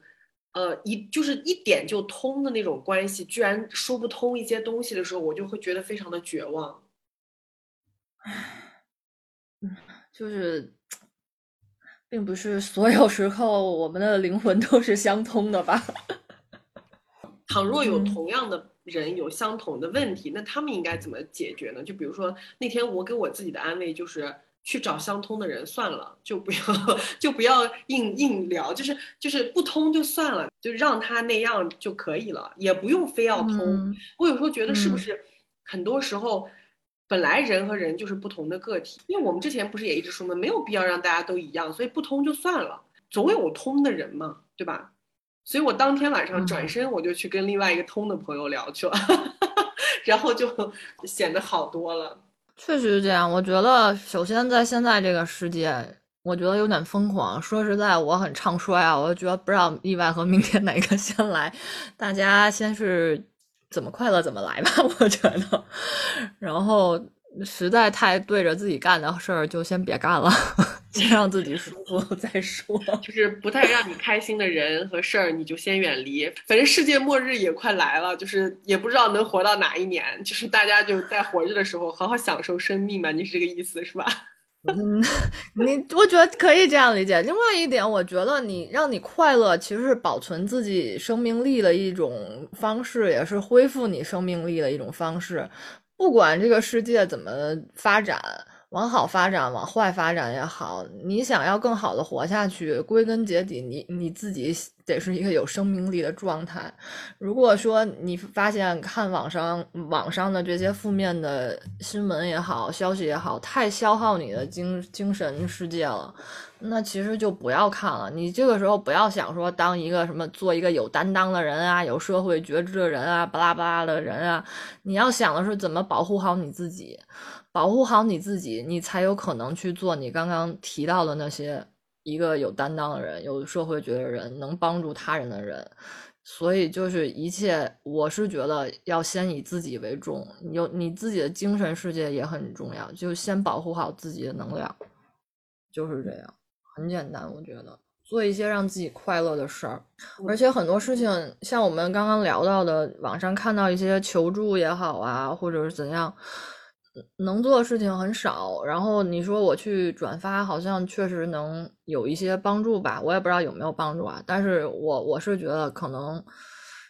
呃，一就是一点就通的那种关系，居然说不通一些东西的时候，我就会觉得非常的绝望。就是。并不是所有时候我们的灵魂都是相通的吧？<laughs> 倘若有同样的人有相同的问题，那他们应该怎么解决呢？就比如说那天我给我自己的安慰就是去找相通的人算了，就不要就不要硬硬聊，就是就是不通就算了，就让他那样就可以了，也不用非要通。我有时候觉得是不是很多时候。本来人和人就是不同的个体，因为我们之前不是也一直说吗？没有必要让大家都一样，所以不通就算了，总有通的人嘛，对吧？所以我当天晚上转身我就去跟另外一个通的朋友聊去了，<laughs> 然后就显得好多了。确实是这样，我觉得首先在现在这个世界，我觉得有点疯狂。说实在，我很唱衰啊，我觉得不知道意外和明天哪个先来，大家先是。怎么快乐怎么来吧，<laughs> 我觉得。然后实在太对着自己干的事儿，就先别干了，<laughs> 先让自己舒服再说。就是不太让你开心的人和事儿，你就先远离。反正世界末日也快来了，就是也不知道能活到哪一年。就是大家就在活着的时候，好好享受生命吧。你是这个意思是吧？嗯，<laughs> 你我觉得可以这样理解。另外一点，我觉得你让你快乐，其实是保存自己生命力的一种方式，也是恢复你生命力的一种方式。不管这个世界怎么发展。往好发展，往坏发展也好，你想要更好的活下去，归根结底，你你自己得是一个有生命力的状态。如果说你发现看网上网上的这些负面的新闻也好，消息也好，太消耗你的精精神世界了，那其实就不要看了。你这个时候不要想说当一个什么做一个有担当的人啊，有社会觉知的人啊，巴拉巴拉的人啊，你要想的是怎么保护好你自己。保护好你自己，你才有可能去做你刚刚提到的那些一个有担当的人、有社会觉的人，能帮助他人的人。所以就是一切，我是觉得要先以自己为重，有你自己的精神世界也很重要，就先保护好自己的能量，就是这样，很简单。我觉得做一些让自己快乐的事儿，而且很多事情，像我们刚刚聊到的，网上看到一些求助也好啊，或者是怎样。能做的事情很少，然后你说我去转发，好像确实能有一些帮助吧，我也不知道有没有帮助啊。但是我我是觉得可能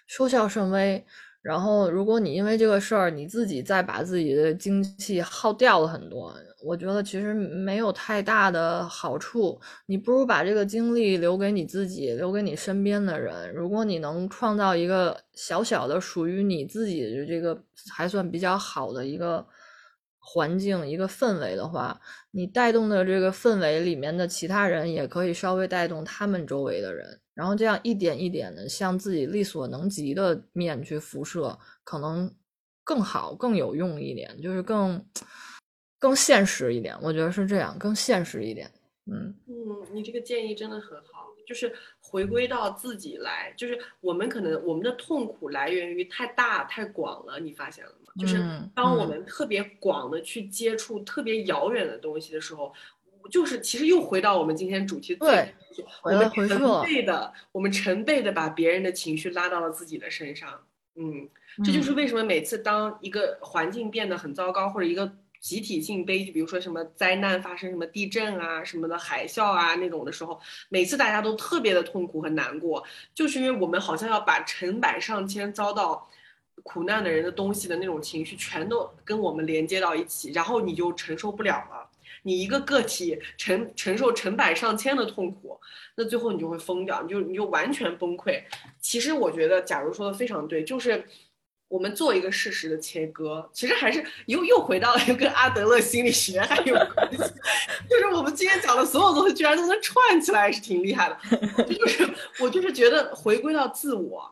收效甚微。然后，如果你因为这个事儿，你自己再把自己的精气耗掉了很多，我觉得其实没有太大的好处。你不如把这个精力留给你自己，留给你身边的人。如果你能创造一个小小的属于你自己的这个还算比较好的一个环境、一个氛围的话，你带动的这个氛围里面的其他人也可以稍微带动他们周围的人。然后这样一点一点的向自己力所能及的面去辐射，可能更好、更有用一点，就是更更现实一点。我觉得是这样，更现实一点。嗯嗯，你这个建议真的很好，就是回归到自己来。就是我们可能我们的痛苦来源于太大太广了，你发现了吗？就是当我们特别广的去接触特别遥远的东西的时候。就是其实又回到我们今天主题，对，我们成倍的，我们成倍的把别人的情绪拉到了自己的身上，嗯，这就是为什么每次当一个环境变得很糟糕，或者一个集体性悲剧，比如说什么灾难发生，什么地震啊，什么的海啸啊那种的时候，每次大家都特别的痛苦和难过，就是因为我们好像要把成百上千遭到苦难的人的东西的那种情绪全都跟我们连接到一起，然后你就承受不了了。你一个个体承承受成百上千的痛苦，那最后你就会疯掉，你就你就完全崩溃。其实我觉得，假如说的非常对，就是我们做一个事实的切割，其实还是又又回到了跟阿德勒心理学还有关系。就是我们今天讲的所有东西，居然都能串起来，是挺厉害的。就是我就是觉得回归到自我，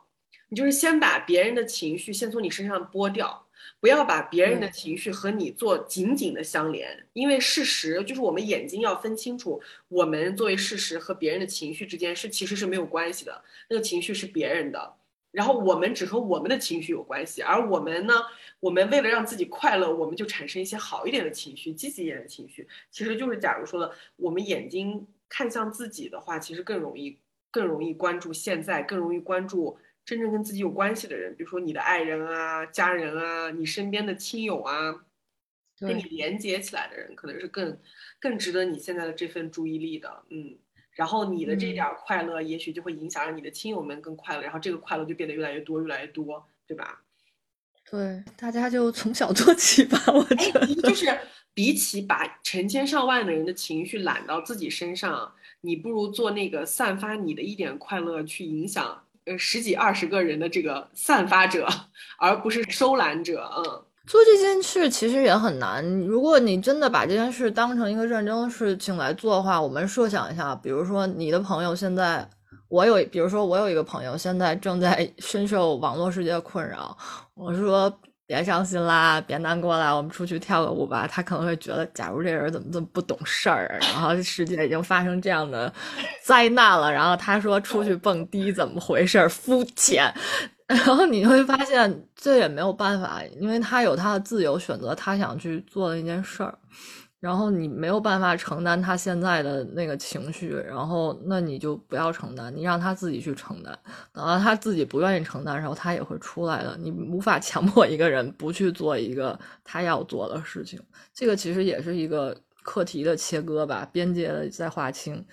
你就是先把别人的情绪先从你身上剥掉。不要把别人的情绪和你做紧紧的相连，因为事实就是我们眼睛要分清楚，我们作为事实和别人的情绪之间是其实是没有关系的，那个情绪是别人的，然后我们只和我们的情绪有关系，而我们呢，我们为了让自己快乐，我们就产生一些好一点的情绪，积极一点的情绪，其实就是假如说的，我们眼睛看向自己的话，其实更容易更容易关注现在，更容易关注。真正跟自己有关系的人，比如说你的爱人啊、家人啊、你身边的亲友啊，跟你连接起来的人，可能是更更值得你现在的这份注意力的。嗯，然后你的这点快乐，也许就会影响让你的亲友们更快乐，然后这个快乐就变得越来越多、越来越多，对吧？对，大家就从小做起吧。我觉得，就是比起把成千上万的人的情绪揽到自己身上，你不如做那个散发你的一点快乐，去影响。呃，十几二十个人的这个散发者，而不是收揽者。嗯，做这件事其实也很难。如果你真的把这件事当成一个认真的事情来做的话，我们设想一下，比如说你的朋友现在，我有，比如说我有一个朋友现在正在深受网络世界的困扰，我说。别伤心啦，别难过啦，我们出去跳个舞吧。他可能会觉得，假如这人怎么这么不懂事儿，然后世界已经发生这样的灾难了，然后他说出去蹦迪怎么回事？肤浅。<laughs> 然后你会发现，这也没有办法，因为他有他的自由选择，他想去做的一件事儿。然后你没有办法承担他现在的那个情绪，然后那你就不要承担，你让他自己去承担。等到他自己不愿意承担的时候，他也会出来的。你无法强迫一个人不去做一个他要做的事情。这个其实也是一个课题的切割吧，边界的在划清。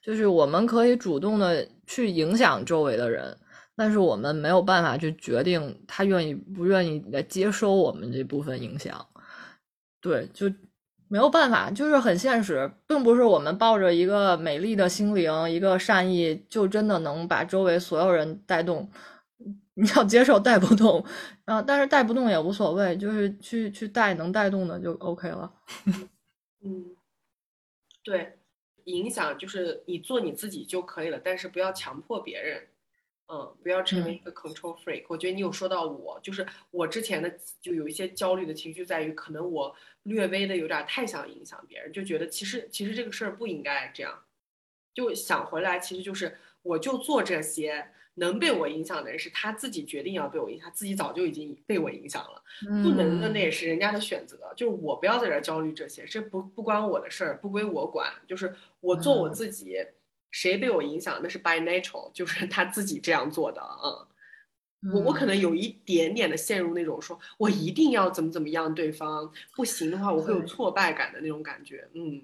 就是我们可以主动的去影响周围的人，但是我们没有办法去决定他愿意不愿意来接收我们这部分影响。对，就。没有办法，就是很现实，并不是我们抱着一个美丽的心灵、一个善意，就真的能把周围所有人带动。<laughs> 你要接受带不动，啊，但是带不动也无所谓，就是去去带能带动的就 OK 了。<laughs> 嗯，对，影响就是你做你自己就可以了，但是不要强迫别人。嗯，不要成为一个 control freak。我觉得你有说到我，就是我之前的就有一些焦虑的情绪，在于可能我略微的有点太想影响别人，就觉得其实其实这个事儿不应该这样。就想回来，其实就是我就做这些能被我影响的人，是他自己决定要被我影响，自己早就已经被我影响了。不能的那也是人家的选择，就是我不要在这焦虑这些，这不不关我的事儿，不归我管，就是我做我自己。谁被我影响？那是 by natural，<laughs> 就是他自己这样做的啊。我我可能有一点点的陷入那种说我一定要怎么怎么样，对方不行的话，我会有挫败感的那种感觉。嗯，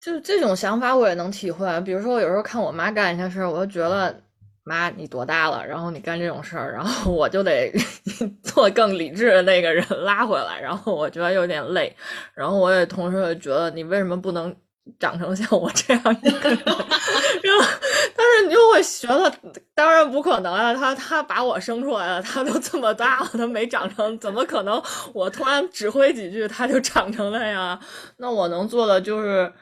就是这种想法我也能体会。比如说，我有时候看我妈干一些事儿，我就觉得妈，你多大了？然后你干这种事儿，然后我就得 <laughs> 做更理智的那个人拉回来，然后我觉得有点累，然后我也同时觉得你为什么不能长成像我这样一个人？<laughs> 然后，但是你就会觉得，当然不可能啊！他他把我生出来了，他都这么大了，他没长成，怎么可能？我突然指挥几句，他就长成那样？那我能做的就是。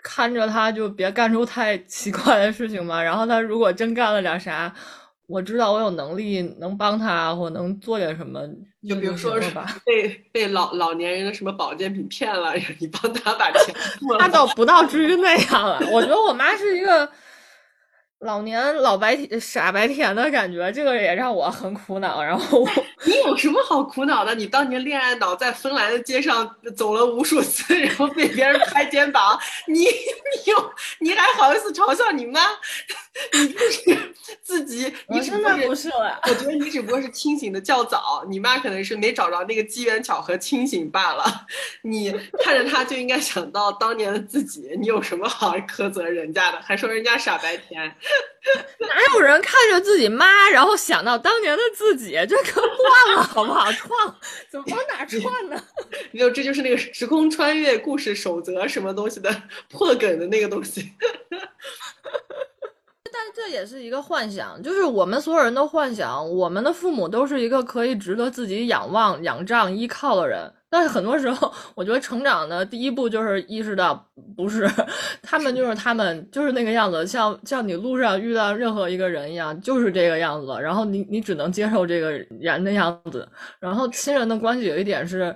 看着他，就别干出太奇怪的事情嘛。然后他如果真干了点啥，我知道我有能力能帮他，或能做点什么。就比如说是 <laughs> 被被老老年人的什么保健品骗了，<laughs> 你帮他把钱付 <laughs> 了。他倒不到至于那样了。我觉得我妈是一个。老年老白甜傻白甜的感觉，这个也让我很苦恼。然后 <laughs> 你有什么好苦恼的？你当年恋爱脑在芬兰的街上走了无数次，然后被别人拍肩膀，你你有你还好意思嘲笑你妈？你就是自己，你真的不是了。我觉得你只不过是清醒的较早，你妈可能是没找着那个机缘巧合清醒罢了。你看着他就应该想到当年的自己，你有什么好苛责人家的？还说人家傻白甜。<laughs> 哪有人看着自己妈，然后想到当年的自己？这可乱了，好不好？<laughs> 串怎么往哪串呢？<laughs> 没有，这就是那个时空穿越故事守则什么东西的破梗的那个东西。但这也是一个幻想，就是我们所有人都幻想，我们的父母都是一个可以值得自己仰望、仰仗、依靠的人。但是很多时候，我觉得成长的第一步就是意识到，不是他们就是他们就是那个样子，像像你路上遇到任何一个人一样，就是这个样子。然后你你只能接受这个人的样子。然后亲人的关系有一点是，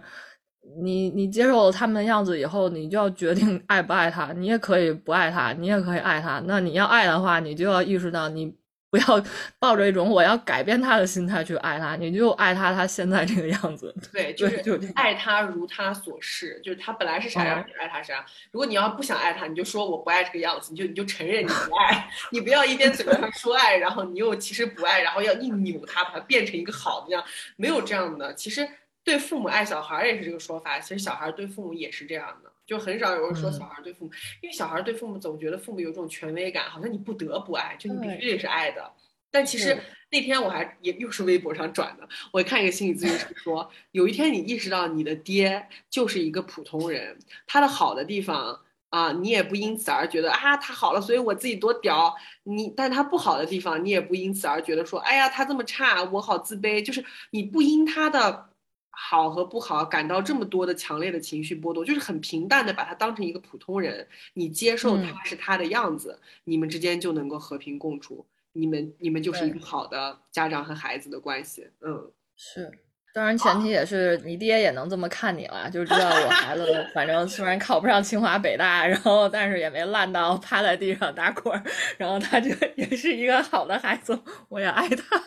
你你接受了他们的样子以后，你就要决定爱不爱他。你也可以不爱他，你也可以爱他。那你要爱的话，你就要意识到你。不要 <laughs> 抱着一种我要改变他的心态去爱他，你就爱他他现在这个样子。<laughs> 对，就是就爱他如他所示，就是他本来是啥样，你爱他啥。如果你要不想爱他，你就说我不爱这个样子，你就你就承认你不爱，<laughs> 你不要一边嘴巴上说爱，然后你又其实不爱，然后要硬扭他，把他变成一个好的样，没有这样的。其实对父母爱小孩也是这个说法，其实小孩对父母也是这样的。就很少有人说小孩对父母，因为小孩对父母总觉得父母有种权威感，好像你不得不爱，就你必须得是爱的。但其实那天我还也又是微博上转的，我看一个心理咨询师说，有一天你意识到你的爹就是一个普通人，他的好的地方啊，你也不因此而觉得啊他好了，所以我自己多屌。你，但他不好的地方，你也不因此而觉得说，哎呀他这么差，我好自卑。就是你不因他的。好和不好感到这么多的强烈的情绪波动，就是很平淡的把他当成一个普通人，你接受他是他的样子，你们之间就能够和平共处，你们你们就是一个好的家长和孩子的关系。嗯，是，当然前提也是你爹也能这么看你了，就知道我孩子 <laughs> 反正虽然考不上清华北大，然后但是也没烂到趴在地上打滚，然后他就 <laughs> 也是一个好的孩子，我也爱他。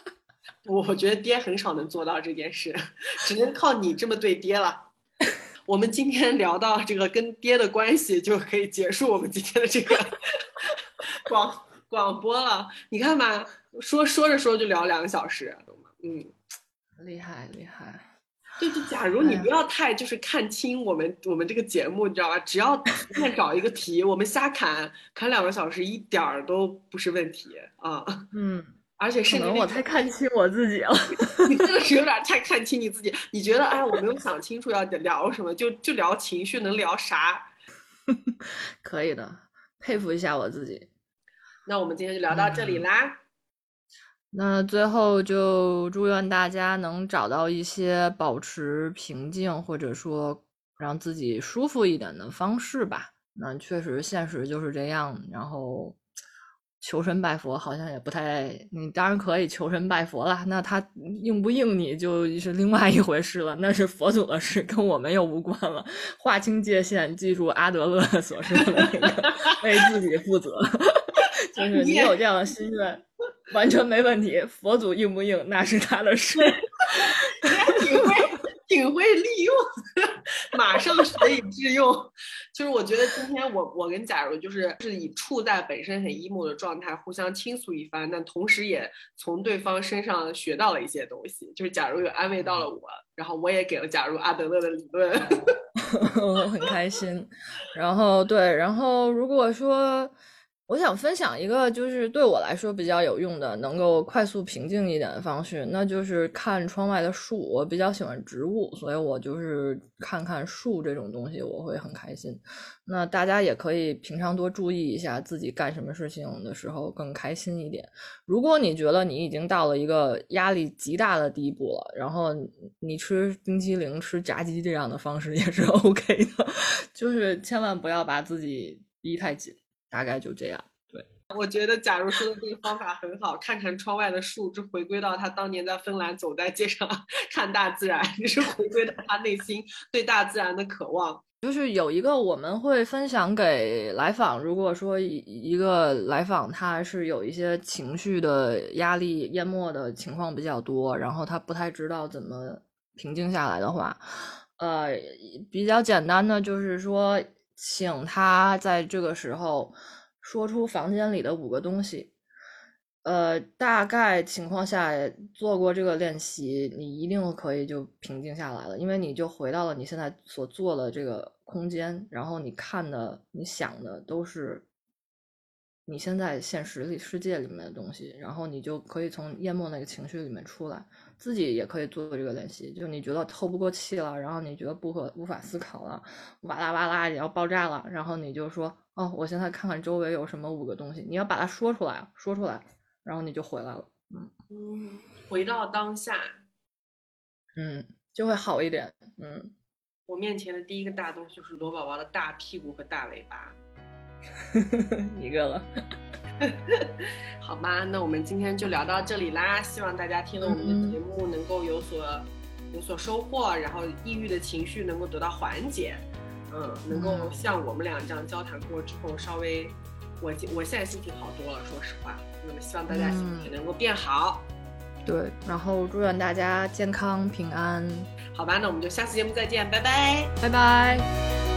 我觉得爹很少能做到这件事，只能靠你这么对爹了。<laughs> 我们今天聊到这个跟爹的关系，就可以结束我们今天的这个 <laughs> 广广播了。你看吧，说说着说着就聊两个小时，懂吗？嗯，厉害厉害。就是假如你不要太就是看清我们我们这个节目，你知道吧？只要随便找一个题，我们瞎侃侃两个小时，一点儿都不是问题啊。嗯。而且是可能我太看清我自己了，<laughs> 你真的是有点太看清你自己。你觉得，哎，我没有想清楚要聊什么，就就聊情绪，能聊啥？<laughs> 可以的，佩服一下我自己。那我们今天就聊到这里啦。那最后就祝愿大家能找到一些保持平静，或者说让自己舒服一点的方式吧。那确实，现实就是这样。然后。求神拜佛好像也不太，你当然可以求神拜佛了。那他应不应你就是另外一回事了，那是佛祖的事，跟我们又无关了。划清界限，记住阿德勒所说的那个，为自己负责。<laughs> 就是你有这样的心愿，完全没问题。佛祖应不应那是他的事。<laughs> 挺会，挺会利用，<laughs> 马上 <laughs> 学以致用。就是我觉得今天我我跟假如就是是以处在本身很 emo 的状态互相倾诉一番，但同时也从对方身上学到了一些东西。就是假如有安慰到了我，然后我也给了假如阿德勒的理论，<laughs> 我很开心。然后对，然后如果说。我想分享一个，就是对我来说比较有用的，能够快速平静一点的方式，那就是看窗外的树。我比较喜欢植物，所以我就是看看树这种东西，我会很开心。那大家也可以平常多注意一下自己干什么事情的时候更开心一点。如果你觉得你已经到了一个压力极大的地步了，然后你吃冰淇淋、吃炸鸡这样的方式也是 <laughs> OK 的，就是千万不要把自己逼太紧。大概就这样。对，我觉得假如说的这个方法很好，看看窗外的树，就回归到他当年在芬兰走在街上 <laughs> 看大自然，也是回归到他内心对大自然的渴望。就是有一个我们会分享给来访，如果说一个来访他是有一些情绪的压力淹没的情况比较多，然后他不太知道怎么平静下来的话，呃，比较简单的就是说。请他在这个时候说出房间里的五个东西。呃，大概情况下做过这个练习，你一定可以就平静下来了，因为你就回到了你现在所做的这个空间，然后你看的、你想的都是你现在现实里世界里面的东西，然后你就可以从淹没那个情绪里面出来。自己也可以做这个练习，就你觉得透不过气了，然后你觉得不可无法思考了，哇啦哇啦也要爆炸了，然后你就说，哦，我现在看看周围有什么五个东西，你要把它说出来，说出来，然后你就回来了，嗯嗯，回到当下，嗯，就会好一点，嗯。我面前的第一个大东西就是罗宝宝的大屁股和大尾巴，<laughs> 一个了。<laughs> 好吧，那我们今天就聊到这里啦。希望大家听了我们的节目能够有所有所收获，然后抑郁的情绪能够得到缓解，嗯，能够像我们俩这样交谈过之后，稍微我我现在心情好多了，说实话。那么希望大家心情能够变好。对，然后祝愿大家健康平安。好吧，那我们就下次节目再见，拜拜，拜拜。